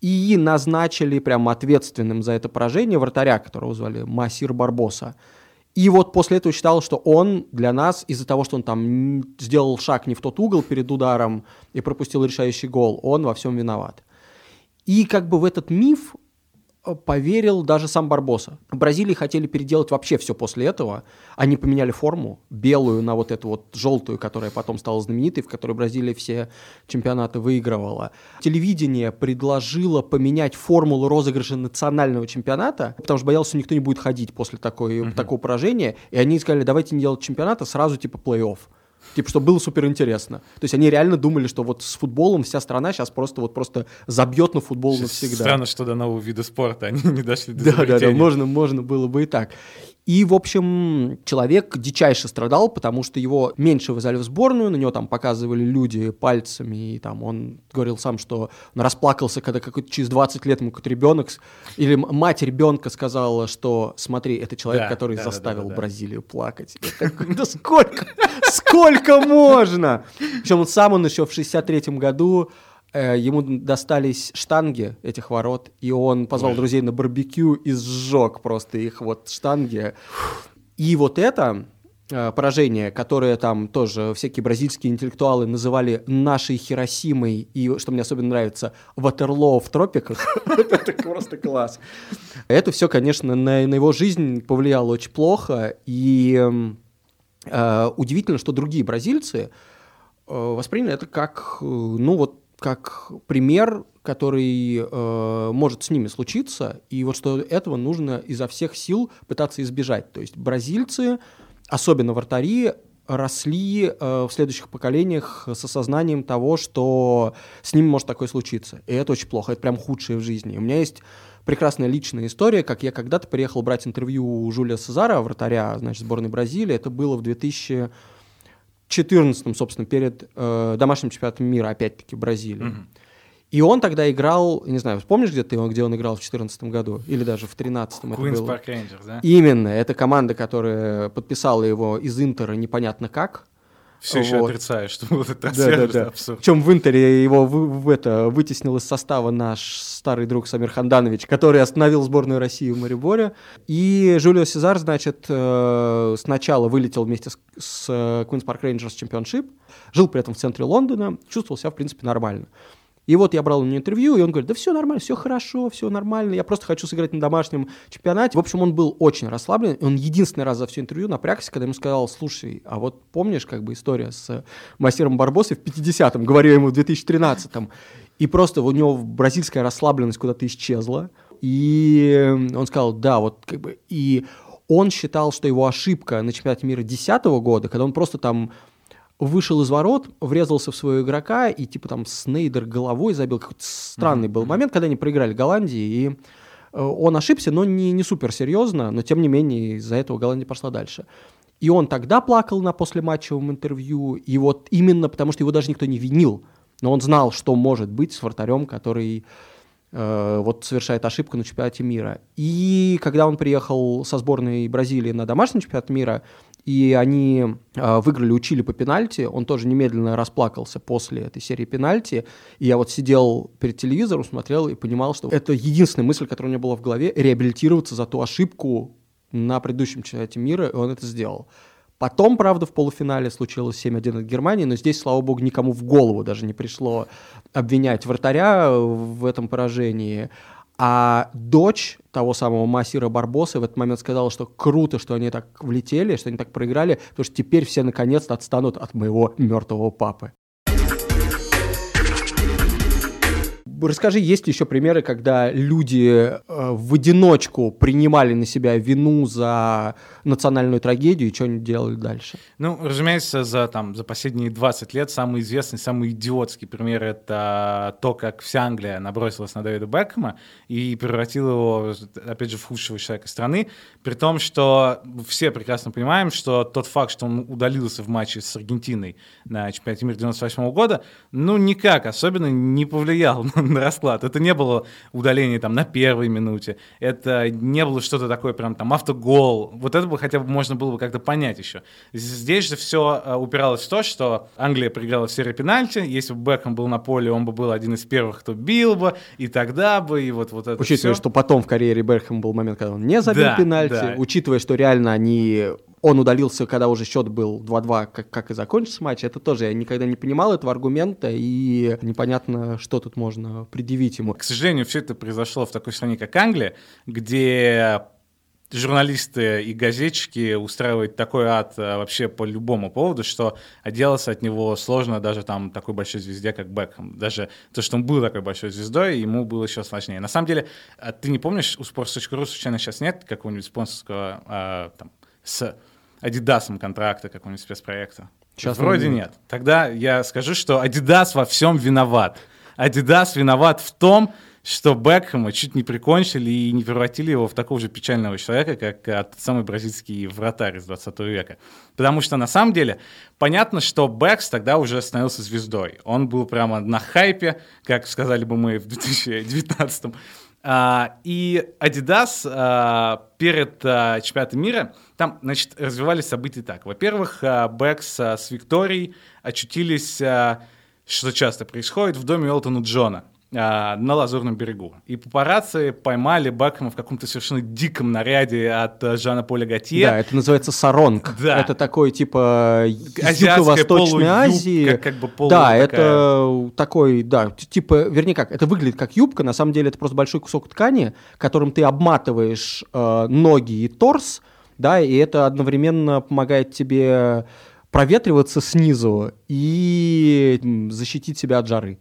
и назначили прям ответственным за это поражение вратаря, которого звали Масир Барбоса. И вот после этого считал, что он для нас, из-за того, что он там сделал шаг не в тот угол перед ударом и пропустил решающий гол, он во всем виноват. И как бы в этот миф поверил даже сам Барбоса. В Бразилии хотели переделать вообще все после этого. Они поменяли форму, белую на вот эту вот желтую, которая потом стала знаменитой, в которой Бразилия все чемпионаты выигрывала. Телевидение предложило поменять формулу розыгрыша национального чемпионата, потому что боялся, что никто не будет ходить после такой, такого поражения. И они сказали, давайте не делать чемпионата, сразу типа плей-офф. Типа, чтобы было супер интересно. То есть они реально думали, что вот с футболом вся страна сейчас просто вот просто забьет на футбол навсегда. Странно, что до нового вида спорта они не дошли до Да, да, да, можно, можно было бы и так. И, в общем, человек дичайше страдал, потому что его меньше вызвали в сборную, на него там показывали люди пальцами, и там он говорил сам, что он расплакался, когда какой-то через 20 лет ему какой-то ребенок, или мать ребенка сказала, что смотри, это человек, Да, который да, да, заставил да, да. Бразилию плакать. Да сколько, сколько можно? Причем он сам, он еще в 63 году ему достались штанги этих ворот, и он позвал Ой. друзей на барбекю и сжег просто их вот штанги. И вот это э, поражение, которое там тоже всякие бразильские интеллектуалы называли нашей Хиросимой, и, что мне особенно нравится, Ватерлоо в тропиках, это просто класс. Это все, конечно, на, его жизнь повлияло очень плохо, и эм, э, удивительно, что другие бразильцы э, восприняли это как, э, ну вот, как пример, который э, может с ними случиться, и вот что этого нужно изо всех сил пытаться избежать. То есть бразильцы, особенно вратари, росли э, в следующих поколениях с осознанием того, что с ними может такое случиться. И это очень плохо, это прям худшее в жизни. У меня есть прекрасная личная история, как я когда-то приехал брать интервью у Жулия Сезара, вратаря, значит, сборной Бразилии. Это было в 2000 14 собственно, перед э, домашним чемпионатом мира, опять-таки, Бразилии. И он тогда играл, не знаю, помнишь, где ты где он играл в 2014 году? Или даже в 2013 это было? Park Rangers, да? Именно, это команда, которая подписала его из Интера непонятно как. Все еще Вот. отрицаю, что был этот Да, трансфер, да, это да. абсурд. Причем в Интере его вы- в это, вытеснил из состава наш старый друг Самир Ханданович, который остановил сборную России в Мариборе. И Жулио Сезар, значит, э, сначала вылетел вместе с, с Queen's Park Rangers Championship, жил при этом в центре Лондона, чувствовал себя, в принципе, нормально. И вот я брал у него интервью, и он говорит, да все нормально, все хорошо, все нормально, я просто хочу сыграть на домашнем чемпионате. В общем, он был очень расслаблен. Он единственный раз за все интервью напрягся, когда ему сказал, слушай, а вот помнишь как бы история с э, мастером Барбосой в 50-м, говорю ему в 2013-м. И просто у него бразильская расслабленность куда-то исчезла. И он сказал, да, вот как бы... И он считал, что его ошибка на чемпионате мира 2010 года, когда он просто там вышел из ворот, врезался в своего игрока, и типа там Снейдер головой забил. Какой-то странный был момент, когда они проиграли Голландии, и э, он ошибся, но не, не супер серьезно, но тем не менее из-за этого Голландия пошла дальше. И он тогда плакал на послематчевом интервью, и вот именно потому, что его даже никто не винил, но он знал, что может быть с вратарем, который э, вот совершает ошибку на чемпионате мира. И когда он приехал со сборной Бразилии на домашний чемпионат мира, и они э, выиграли, учили по пенальти, он тоже немедленно расплакался после этой серии пенальти. И я вот сидел перед телевизором, смотрел и понимал, что это единственная мысль, которая у меня была в голове, реабилитироваться за ту ошибку на предыдущем чемпионате мира, и он это сделал. Потом, правда, в полуфинале случилось 7-1 от Германии, но здесь, слава богу, никому в голову даже не пришло обвинять вратаря в этом поражении. А дочь того самого Масира Барбоса в этот момент сказала, что круто, что они так влетели, что они так проиграли, потому что теперь все наконец-то отстанут от моего мертвого папы. Расскажи, есть ли еще примеры, когда люди э, в одиночку принимали на себя вину за национальную трагедию и что они делали дальше? Ну, разумеется, за, там, за последние 20 лет самый известный, самый идиотский пример — это то, как вся Англия набросилась на Дэвида Бекхэма и превратила его, опять же, в худшего человека страны, при том, что все прекрасно понимаем, что тот факт, что он удалился в матче с Аргентиной на чемпионате мира 98 года, ну, никак особенно не повлиял на, расклад. Это не было удаление там на первой минуте, это не было что-то такое прям там автогол. Вот это бы хотя бы можно было бы как-то понять еще. Здесь же все упиралось в то, что Англия проиграла в серии пенальти, если бы Бекхэм был на поле, он бы был один из первых, кто бил бы, и тогда бы, и вот, вот это Учитывая, всё. что потом в карьере Бекхэма был момент, когда он не забил Да, пенальти, да. учитывая, что реально они... Он удалился, когда уже счет был 2-2, как, как и закончился матч. Это тоже я никогда не понимал этого аргумента, и непонятно, что тут можно предъявить ему. К сожалению, все это произошло в такой стране, как Англия, где журналисты и газетчики устраивают такой ад а, вообще по любому поводу, что отделаться от него сложно даже там такой большой звезде, как Бекхэм. Даже то, что он был такой большой звездой, ему было еще сложнее. На самом деле, а ты не помнишь, у sports.ru случайно сейчас нет какого-нибудь спонсорского а, там, с Адидасом контракта, какого-нибудь спецпроекта? Щас Вроде он- нет. Тогда я скажу, что Adidas во всем виноват. Adidas виноват в том, что Бекхэма чуть не прикончили и не превратили его в такого же печального человека, как а, тот самый бразильский вратарь из 20 века. Потому что на самом деле понятно, что Бэкс тогда уже становился звездой. Он был прямо на хайпе, как сказали бы мы в 2019 а, и Adidas а, перед а, чемпионатом мира, там, значит, развивались события так. Во-первых, а, Бэкс а, с Викторией очутились, а, что часто происходит, в доме Элтона Джона а, на Лазурном берегу. И папарацци поймали Бекхэма в каком-то совершенно диком наряде от а, Жана Поля Готье. Да, это называется саронг. Да. Это такой, типа, Юго-Восточной Азии. как бы полу да, такая. это такой, да, типа, вернее как, это выглядит как юбка, на самом деле это просто большой кусок ткани, которым ты обматываешь э, ноги и торс, да, и это одновременно помогает тебе проветриваться снизу и защитить себя от жары.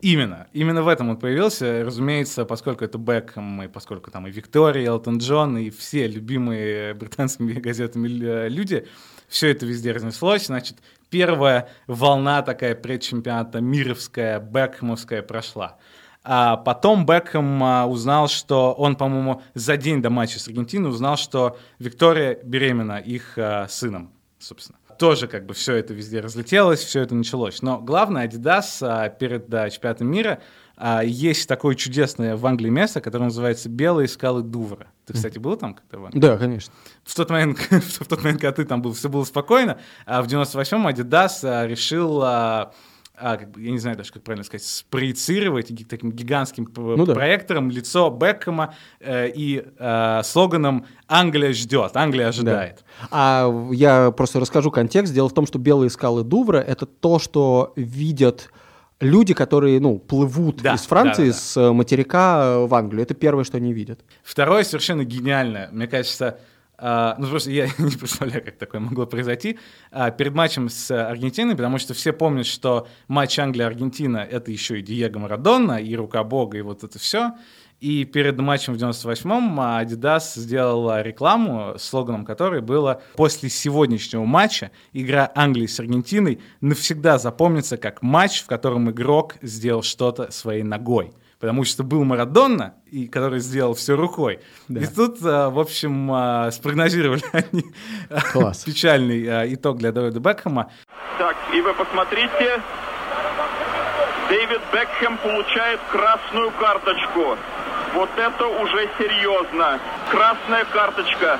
Именно. Именно в этом он появился. Разумеется, поскольку это Бекхэм, и поскольку там и Виктория, и Элтон Джон, и все любимые британскими газетами лю- люди, все это везде разнеслось. Значит, первая волна такая предчемпионата мировская, Бекхэмовская прошла. А потом Бекхэм а, узнал, что он, по-моему, за день до матча с Аргентиной узнал, что Виктория беременна их а, сыном, собственно. Тоже как бы все это везде разлетелось, все это началось. Но главное, Adidas а, перед да, чемпионатом мира а, есть такое чудесное в Англии место, которое называется Белые скалы Дувра. Ты, кстати, был там когда в Англии? Да, конечно. В тот момент, в тот момент, когда ты там был, все было спокойно, а в 98-м Adidas а, решил а, а, как я не знаю даже, как правильно сказать, спроецировать таким гигантским Ну да. проектором лицо Бекхэма э, и э, слоганом «Англия ждет», «Англия ожидает». А я просто расскажу контекст. Дело в том, что белые скалы Дувра — это то, что видят люди, которые, ну, плывут Да, из Франции, да, да, да. с материка в Англию. Это первое, что они видят. Второе совершенно гениальное, мне кажется, а, ну просто я не представляю, как такое могло произойти, а, перед матчем с Аргентиной, потому что все помнят, что матч Англия-Аргентина — это еще и Диего Марадона, и рука бога, и вот это все. И перед матчем в 98-м Adidas сделала рекламу, слоганом которой было «После сегодняшнего матча игра Англии с Аргентиной навсегда запомнится как матч, в котором игрок сделал что-то своей ногой». Потому что был Марадонна, и который сделал все рукой. И тут, а, в общем, а, спрогнозировали они а, Класс. печальный а, итог для Дэвида Бекхэма. Так, и вы посмотрите, Дэвид Бекхэм получает красную карточку. Вот это уже серьезно. Красная карточка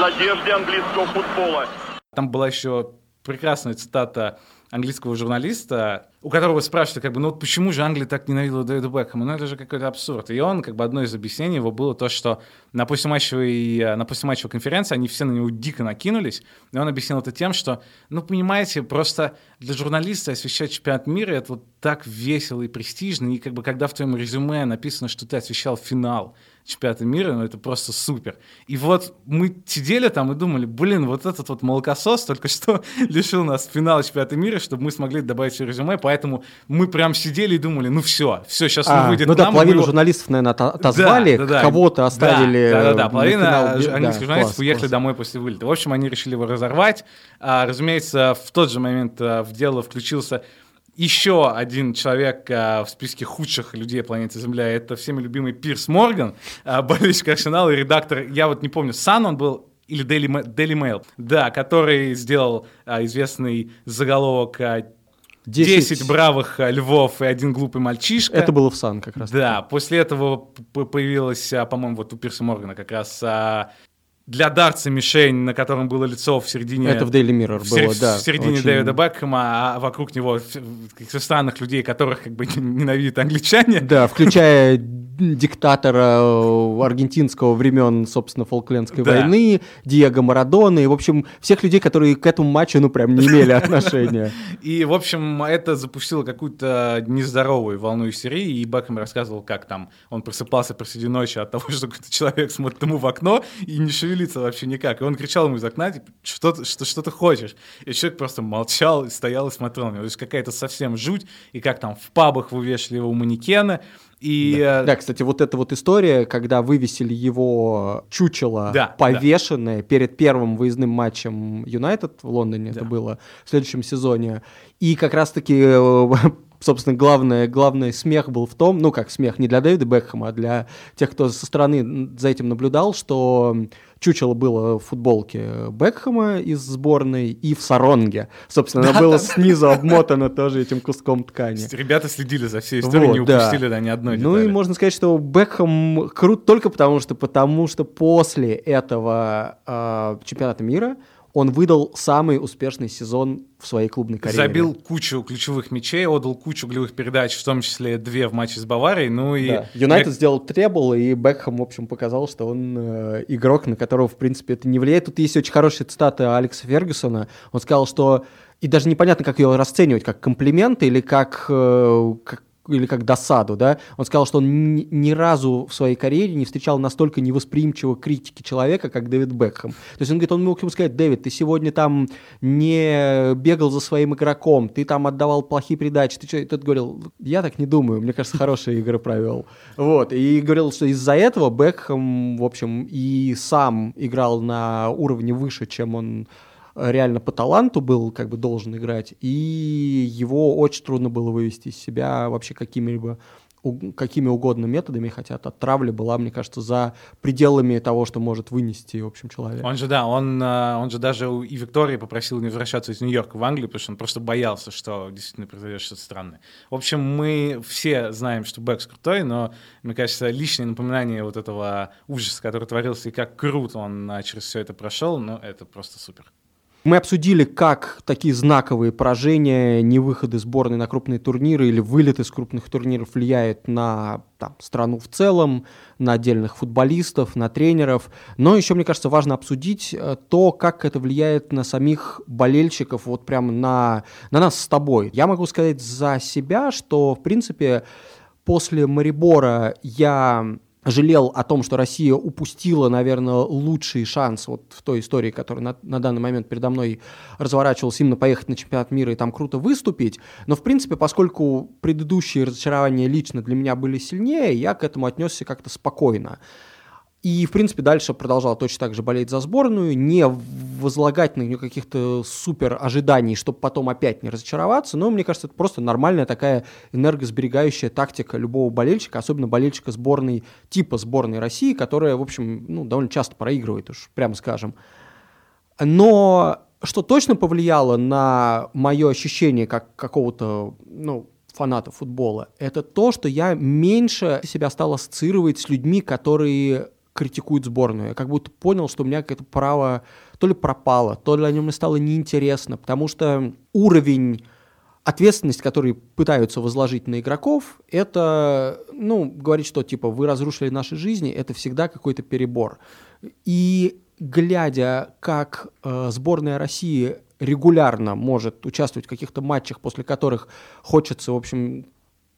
надежде английского футбола. Там была еще прекрасная цитата английского журналиста, у которого спрашивали, как бы, ну вот почему же Англия так ненавидела Дэвида Бекхэма? Ну это же какой-то абсурд. И он, как бы, одно из объяснений его было то, что на послематчевой, э, на послематчевой конференции они все на него дико накинулись, и он объяснил это тем, что, ну, понимаете, просто для журналиста освещать чемпионат мира это вот так весело и престижно, и как бы когда в твоем резюме написано, что ты освещал финал чемпионата мира, ну это просто супер. И вот мы сидели там и думали, блин, вот этот вот молокосос только что лишил нас финала чемпионата мира, чтобы мы смогли добавить в резюме, поэтому мы прям сидели и думали, ну все, все, сейчас А, он выйдет ну да, нам, половину его- журналистов, наверное, ото- отозвали, Да, да, да. кого-то оставили. Да, да, да, на половина финал. ж- Да, английских журналистов класс, уехали класс. домой после вылета. В общем, они решили его разорвать. А, разумеется, в тот же момент а, в дело включился еще один человек а, в списке худших людей планеты Земля. Это всеми любимый Пирс Морган, а, болельщик Арсенала и редактор, я вот не помню, Сан он был или Daily, Daily Mail, да, который сделал а, известный заголовок а, 10, 10 бравых львов и один глупый мальчишка. Это было в Сан как раз. Да, после этого появилась, по-моему, вот у Пирса Моргана как раз для Дарца мишень, на котором было лицо в середине... Это в Daily Mirror в было, да. В середине очень- Дэвида Бекхэма, а вокруг него каких-то странных людей, которых как бы ненавидят англичане. Да, включая диктатора э, аргентинского времен, собственно, Фолклендской Да. войны, Диего Марадона, и, в общем, всех людей, которые к этому матчу, ну, прям не имели отношения. И, в общем, это запустило какую-то нездоровую волну истерии, и Бекхэм рассказывал, как там он просыпался посреди ночи от того, что какой-то человек смотрит ему в окно и не шевелится вообще никак. И он кричал ему из окна, типа, что, ты- что, что ты хочешь? И человек просто молчал, стоял и смотрел на него. То есть какая-то совсем жуть, и как там в пабах вывешивали его манекены, и... э, Да, кстати, вот эта вот история, когда вывесили его чучело Да, повешенное перед первым выездным матчем Юнайтед в Лондоне, это Да. было в следующем сезоне, и как раз-таки, э, собственно, главное, главный смех был в том, ну как смех, не для Дэвида Бекхэма, а для тех, кто со стороны за этим наблюдал, что чучело было в футболке Бекхэма из сборной и в саронге. Собственно, оно было снизу обмотано тоже этим куском ткани. Ребята следили за всей историей, не Вот, да. упустили да, ни одной Ну и детали. можно сказать, что Бекхэм крут только потому, что потому что после этого э, чемпионата мира он выдал самый успешный сезон в своей клубной карьере. Забил кучу ключевых мячей, отдал кучу голевых передач, в том числе две в матче с Баварией. Ну и Да. Юнайтед сделал требл, и Бекхэм, в общем, показал, что он э, игрок, на которого, в принципе, это не влияет. Тут есть очень хорошая цитата Алекса Фергюсона. Он сказал, что... И даже непонятно, как ее расценивать, как комплимент или как, э, как или как досаду, да, он сказал, что он ни, ни разу в своей карьере не встречал настолько невосприимчивого критики человека, как Дэвид Бекхэм. То есть он говорит, он мог ему сказать, Дэвид, ты сегодня там не бегал за своим игроком, ты там отдавал плохие передачи, ты что? И тот говорил, я так не думаю, мне кажется, хорошие игры провел. Вот, и говорил, что из-за этого Бекхэм, в общем, и сам играл на уровне выше, чем он реально по таланту был, как бы должен играть, и его очень трудно было вывести из себя вообще какими-либо какими угодно методами хотят, а травля была, мне кажется, за пределами того, что может вынести, в общем, человек. Он же, да, он, э, он же даже и Виктории попросил не возвращаться из Нью-Йорка в Англию, потому что он просто боялся, что действительно произойдет что-то странное. В общем, мы все знаем, что Бэкс крутой, но, мне кажется, лишнее напоминание вот этого ужаса, который творился, и как круто он э, через все это прошел, ну, это просто супер. Мы обсудили, как такие знаковые поражения, невыходы сборной на крупные турниры или вылеты с крупных турниров влияют на там, страну в целом, на отдельных футболистов, на тренеров. Но еще, мне кажется, важно обсудить э, то, как это влияет на самих болельщиков, вот прямо на, на нас с тобой. Я могу сказать за себя, что, в принципе, после Марибора я жалел о том, что Россия упустила, наверное, лучший шанс вот в той истории, которая на, на данный момент передо мной разворачивалась, именно поехать на чемпионат мира и там круто выступить. Но, в принципе, поскольку предыдущие разочарования лично для меня были сильнее, я к этому отнесся как-то спокойно. И, в принципе, дальше продолжал точно так же болеть за сборную, не возлагать на нее каких-то супер ожиданий, чтобы потом опять не разочароваться. Но, мне кажется, это просто нормальная такая энергосберегающая тактика любого болельщика, особенно болельщика сборной типа сборной России, которая, в общем, ну, довольно часто проигрывает, уж прямо скажем. Но что точно повлияло на мое ощущение как какого-то, ну, фаната футбола, это то, что я меньше себя стал ассоциировать с людьми, которые критикуют сборную. Я как будто понял, что у меня какое-то право то ли пропало, то ли о нем стало неинтересно, потому что уровень ответственность, который пытаются возложить на игроков, это, ну, говорить, что, типа, вы разрушили наши жизни, это всегда какой-то перебор. И глядя, как э, сборная России регулярно может участвовать в каких-то матчах, после которых хочется, в общем,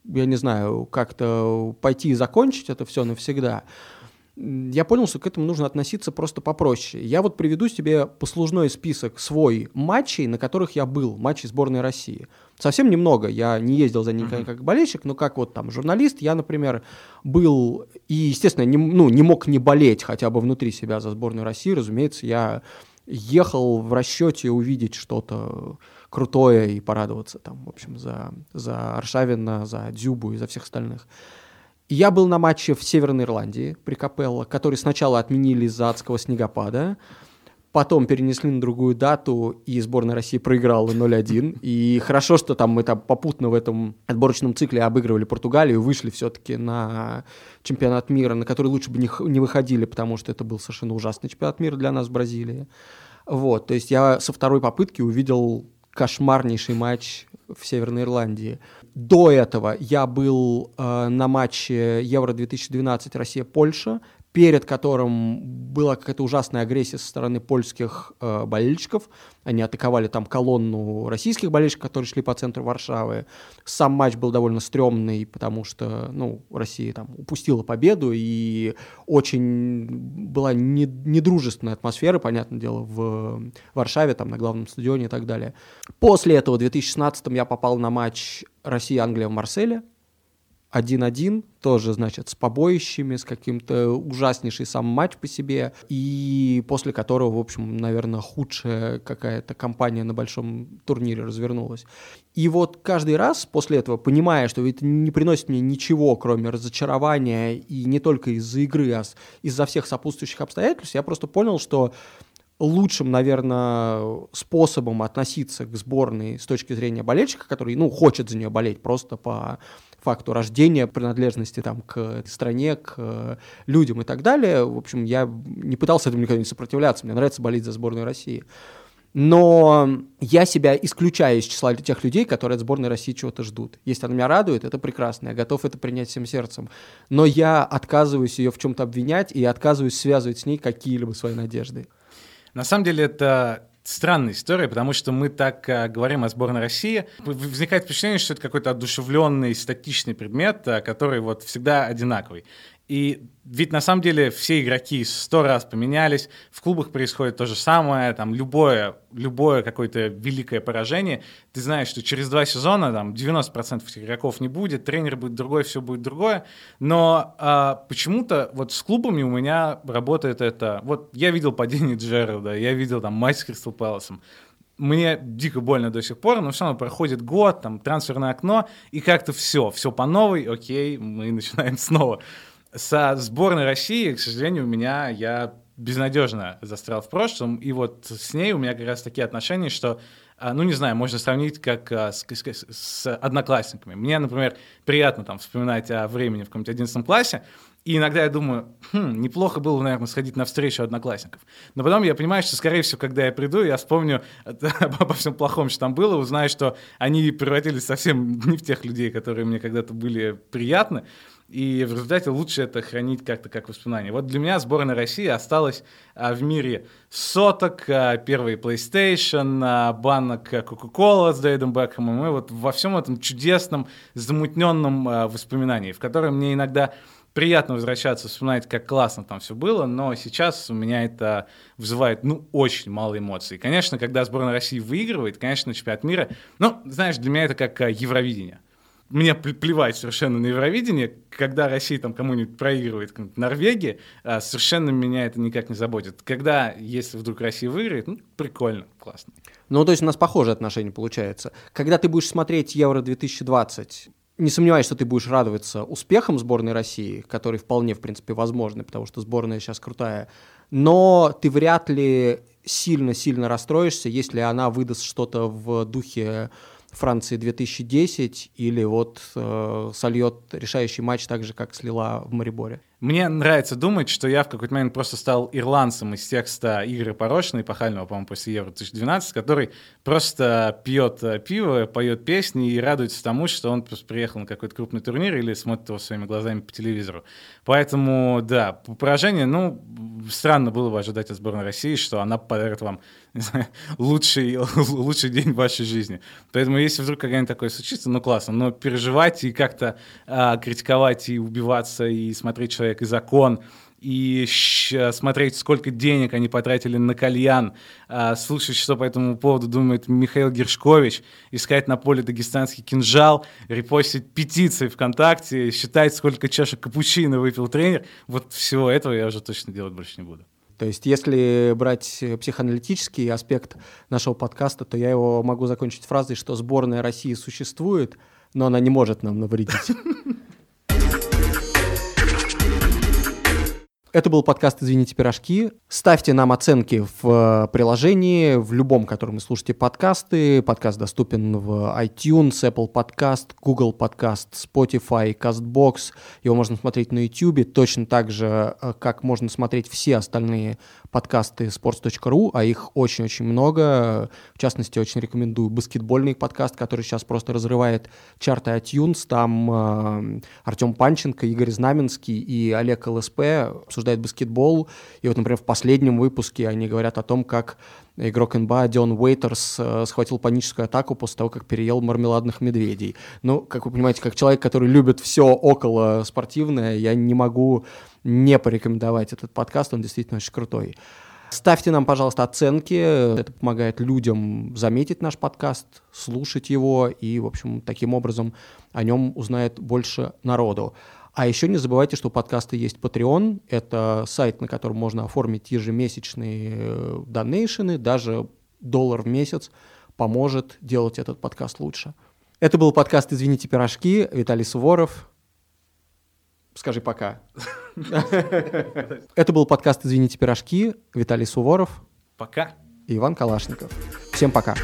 я не знаю, как-то пойти и закончить это все навсегда, я понял, что к этому нужно относиться просто попроще. Я вот приведу тебе послужной список свой матчей, на которых я был, матчей сборной России. Совсем немного, я не ездил за ними как болельщик, но как вот там журналист, я, например, был и, естественно, не, ну, не мог не болеть хотя бы внутри себя за сборную России. Разумеется, я ехал в расчете увидеть что-то крутое и порадоваться там, в общем, за, за Аршавина, за Дзюбу и за всех остальных. Я был на матче в Северной Ирландии при Капелло, который сначала отменили из-за адского снегопада, потом перенесли на другую дату, и сборная России проиграла 0-1. И хорошо, что там мы там попутно в этом отборочном цикле обыгрывали Португалию, вышли все-таки на чемпионат мира, на который лучше бы не, выходили, потому что это был совершенно ужасный чемпионат мира для нас в Бразилии. Вот, то есть я со второй попытки увидел кошмарнейший матч в Северной Ирландии. До этого я был э, на матче Евро-2012 Россия-Польша, перед которым была какая-то ужасная агрессия со стороны польских э, болельщиков. Они атаковали там колонну российских болельщиков, которые шли по центру Варшавы. Сам матч был довольно стрёмный, потому что, ну, Россия там упустила победу, и очень была не- недружественная атмосфера, понятное дело, в Варшаве, там на главном стадионе и так далее. После этого в 2016 я попал на матч Россия-Англия в Марселе, 1-1, тоже, значит, с побоищами, с каким-то ужаснейший сам матч по себе, и после которого, в общем, наверное, худшая какая-то кампания на большом турнире развернулась. И вот каждый раз после этого, понимая, что это не приносит мне ничего, кроме разочарования, и не только из-за игры, а из-за всех сопутствующих обстоятельств, я просто понял, что лучшим, наверное, способом относиться к сборной с точки зрения болельщика, который, ну, хочет за нее болеть просто по факту рождения, принадлежности там к стране, к э, людям и так далее. В общем, я не пытался этому никогда не сопротивляться. Мне нравится болеть за сборную России. Но я себя исключаю из числа тех людей, которые от сборной России чего-то ждут. Если она меня радует, это прекрасно, я готов это принять всем сердцем. Но я отказываюсь ее в чем-то обвинять и отказываюсь связывать с ней какие-либо свои надежды. На самом деле это странная история, потому что мы так э, говорим о сборной России. Возникает впечатление, что это какой-то одушевленный, статичный предмет, э, который вот всегда одинаковый. И ведь на самом деле все игроки сто раз поменялись, в клубах происходит то же самое, там любое, любое какое-то великое поражение, ты знаешь, что через два сезона там 90% этих игроков не будет, тренер будет другой, все будет другое, но а, почему-то вот с клубами у меня работает это, вот я видел падение Джерарда, я видел там матч с Кристал Пэласом, мне дико больно до сих пор, но все равно проходит год, там, трансферное окно, и как-то все, все по новой, окей, мы начинаем снова. Со сборной России, к сожалению, у меня, я безнадежно застрял в прошлом, и вот с ней у меня как раз такие отношения, что а, ну, не знаю, можно сравнить как а, с, с, с одноклассниками. Мне, например, приятно там вспоминать о времени в каком-то 11 классе, и иногда я думаю, хм, неплохо было, наверное, сходить на встречу одноклассников. Но потом я понимаю, что, скорее всего, когда я приду, я вспомню обо всем плохом, что там было, узнаю, что они превратились совсем не в тех людей, которые мне когда-то были приятны. И в результате лучше это хранить как-то как воспоминание. Вот для меня сборная России осталась а, в мире соток, а, первый PlayStation, а, банок Coca-Cola с Дэвидом Бекхэмом, и вот во всем этом чудесном, замутненном а, воспоминании, в котором мне иногда приятно возвращаться, вспоминать, как классно там все было, но сейчас у меня это вызывает, ну, очень мало эмоций. Конечно, когда сборная России выигрывает, конечно, чемпионат мира, ну, знаешь, для меня это как Евровидение мне плевать совершенно на Евровидение, когда Россия там кому-нибудь проигрывает, как Норвегии, а, совершенно меня это никак не заботит. Когда, если вдруг Россия выиграет, ну, прикольно, классно. Ну, то есть у нас похожее отношение получается. Когда ты будешь смотреть Евро-2020, не сомневаюсь, что ты будешь радоваться успехам сборной России, которые вполне, в принципе, возможны, потому что сборная сейчас крутая, но ты вряд ли сильно-сильно расстроишься, если она выдаст что-то в духе Франции 2010 или вот э, сольет решающий матч так же, как слила в Мариборе. Мне нравится думать, что я в какой-то момент просто стал ирландцем из текста Игоря Порошина, эпохального, по-моему, после Евро 2012, который просто пьет э, пиво, поет песни и радуется тому, что он просто приехал на какой-то крупный турнир или смотрит его своими глазами по телевизору. Поэтому, да, поражение, ну, странно было бы ожидать от сборной России, что она подарит вам знаю, лучший, лучший день в вашей жизни. Поэтому, если вдруг когда-нибудь такое случится, ну, классно, но переживать и как-то а, критиковать и убиваться и смотреть человека человек и закон, и смотреть, сколько денег они потратили на кальян, а, слушать, что по этому поводу думает Михаил Гершкович, искать на поле дагестанский кинжал, репостить петиции ВКонтакте, считать, сколько чашек капучино выпил тренер. Вот всего этого я уже точно делать больше не буду. То есть, если брать психоаналитический аспект нашего подкаста, то я его могу закончить фразой, что сборная России существует, но она не может нам навредить. Это был подкаст «Извините, пирожки». Ставьте нам оценки в э, приложении, в любом, котором вы слушаете подкасты. Подкаст доступен в iTunes, Apple Podcast, Google Podcast, Spotify, CastBox. Его можно смотреть на YouTube, точно так же, э, как можно смотреть все остальные подкасты sports.ru, а их очень-очень много. В частности, очень рекомендую баскетбольный подкаст, который сейчас просто разрывает чарты iTunes. Там э, Артем Панченко, Игорь Знаменский и Олег ЛСП обсуждает баскетбол. И вот, например, в последнем выпуске они говорят о том, как игрок НБА Дион Уэйтерс э, схватил паническую атаку после того, как переел мармеладных медведей. Ну, как вы понимаете, как человек, который любит все около спортивное, я не могу не порекомендовать этот подкаст, он действительно очень крутой. Ставьте нам, пожалуйста, оценки. Это помогает людям заметить наш подкаст, слушать его, и, в общем, таким образом о нем узнает больше народу. А еще не забывайте, что у подкаста есть Patreon. Это сайт, на котором можно оформить ежемесячные э, донейшены. Даже доллар в месяц поможет делать этот подкаст лучше. Это был подкаст «Извините, пирожки». Виталий Суворов. Скажи пока. Это был подкаст «Извините, пирожки». Виталий Суворов. Пока. И Иван Калашников. Всем пока.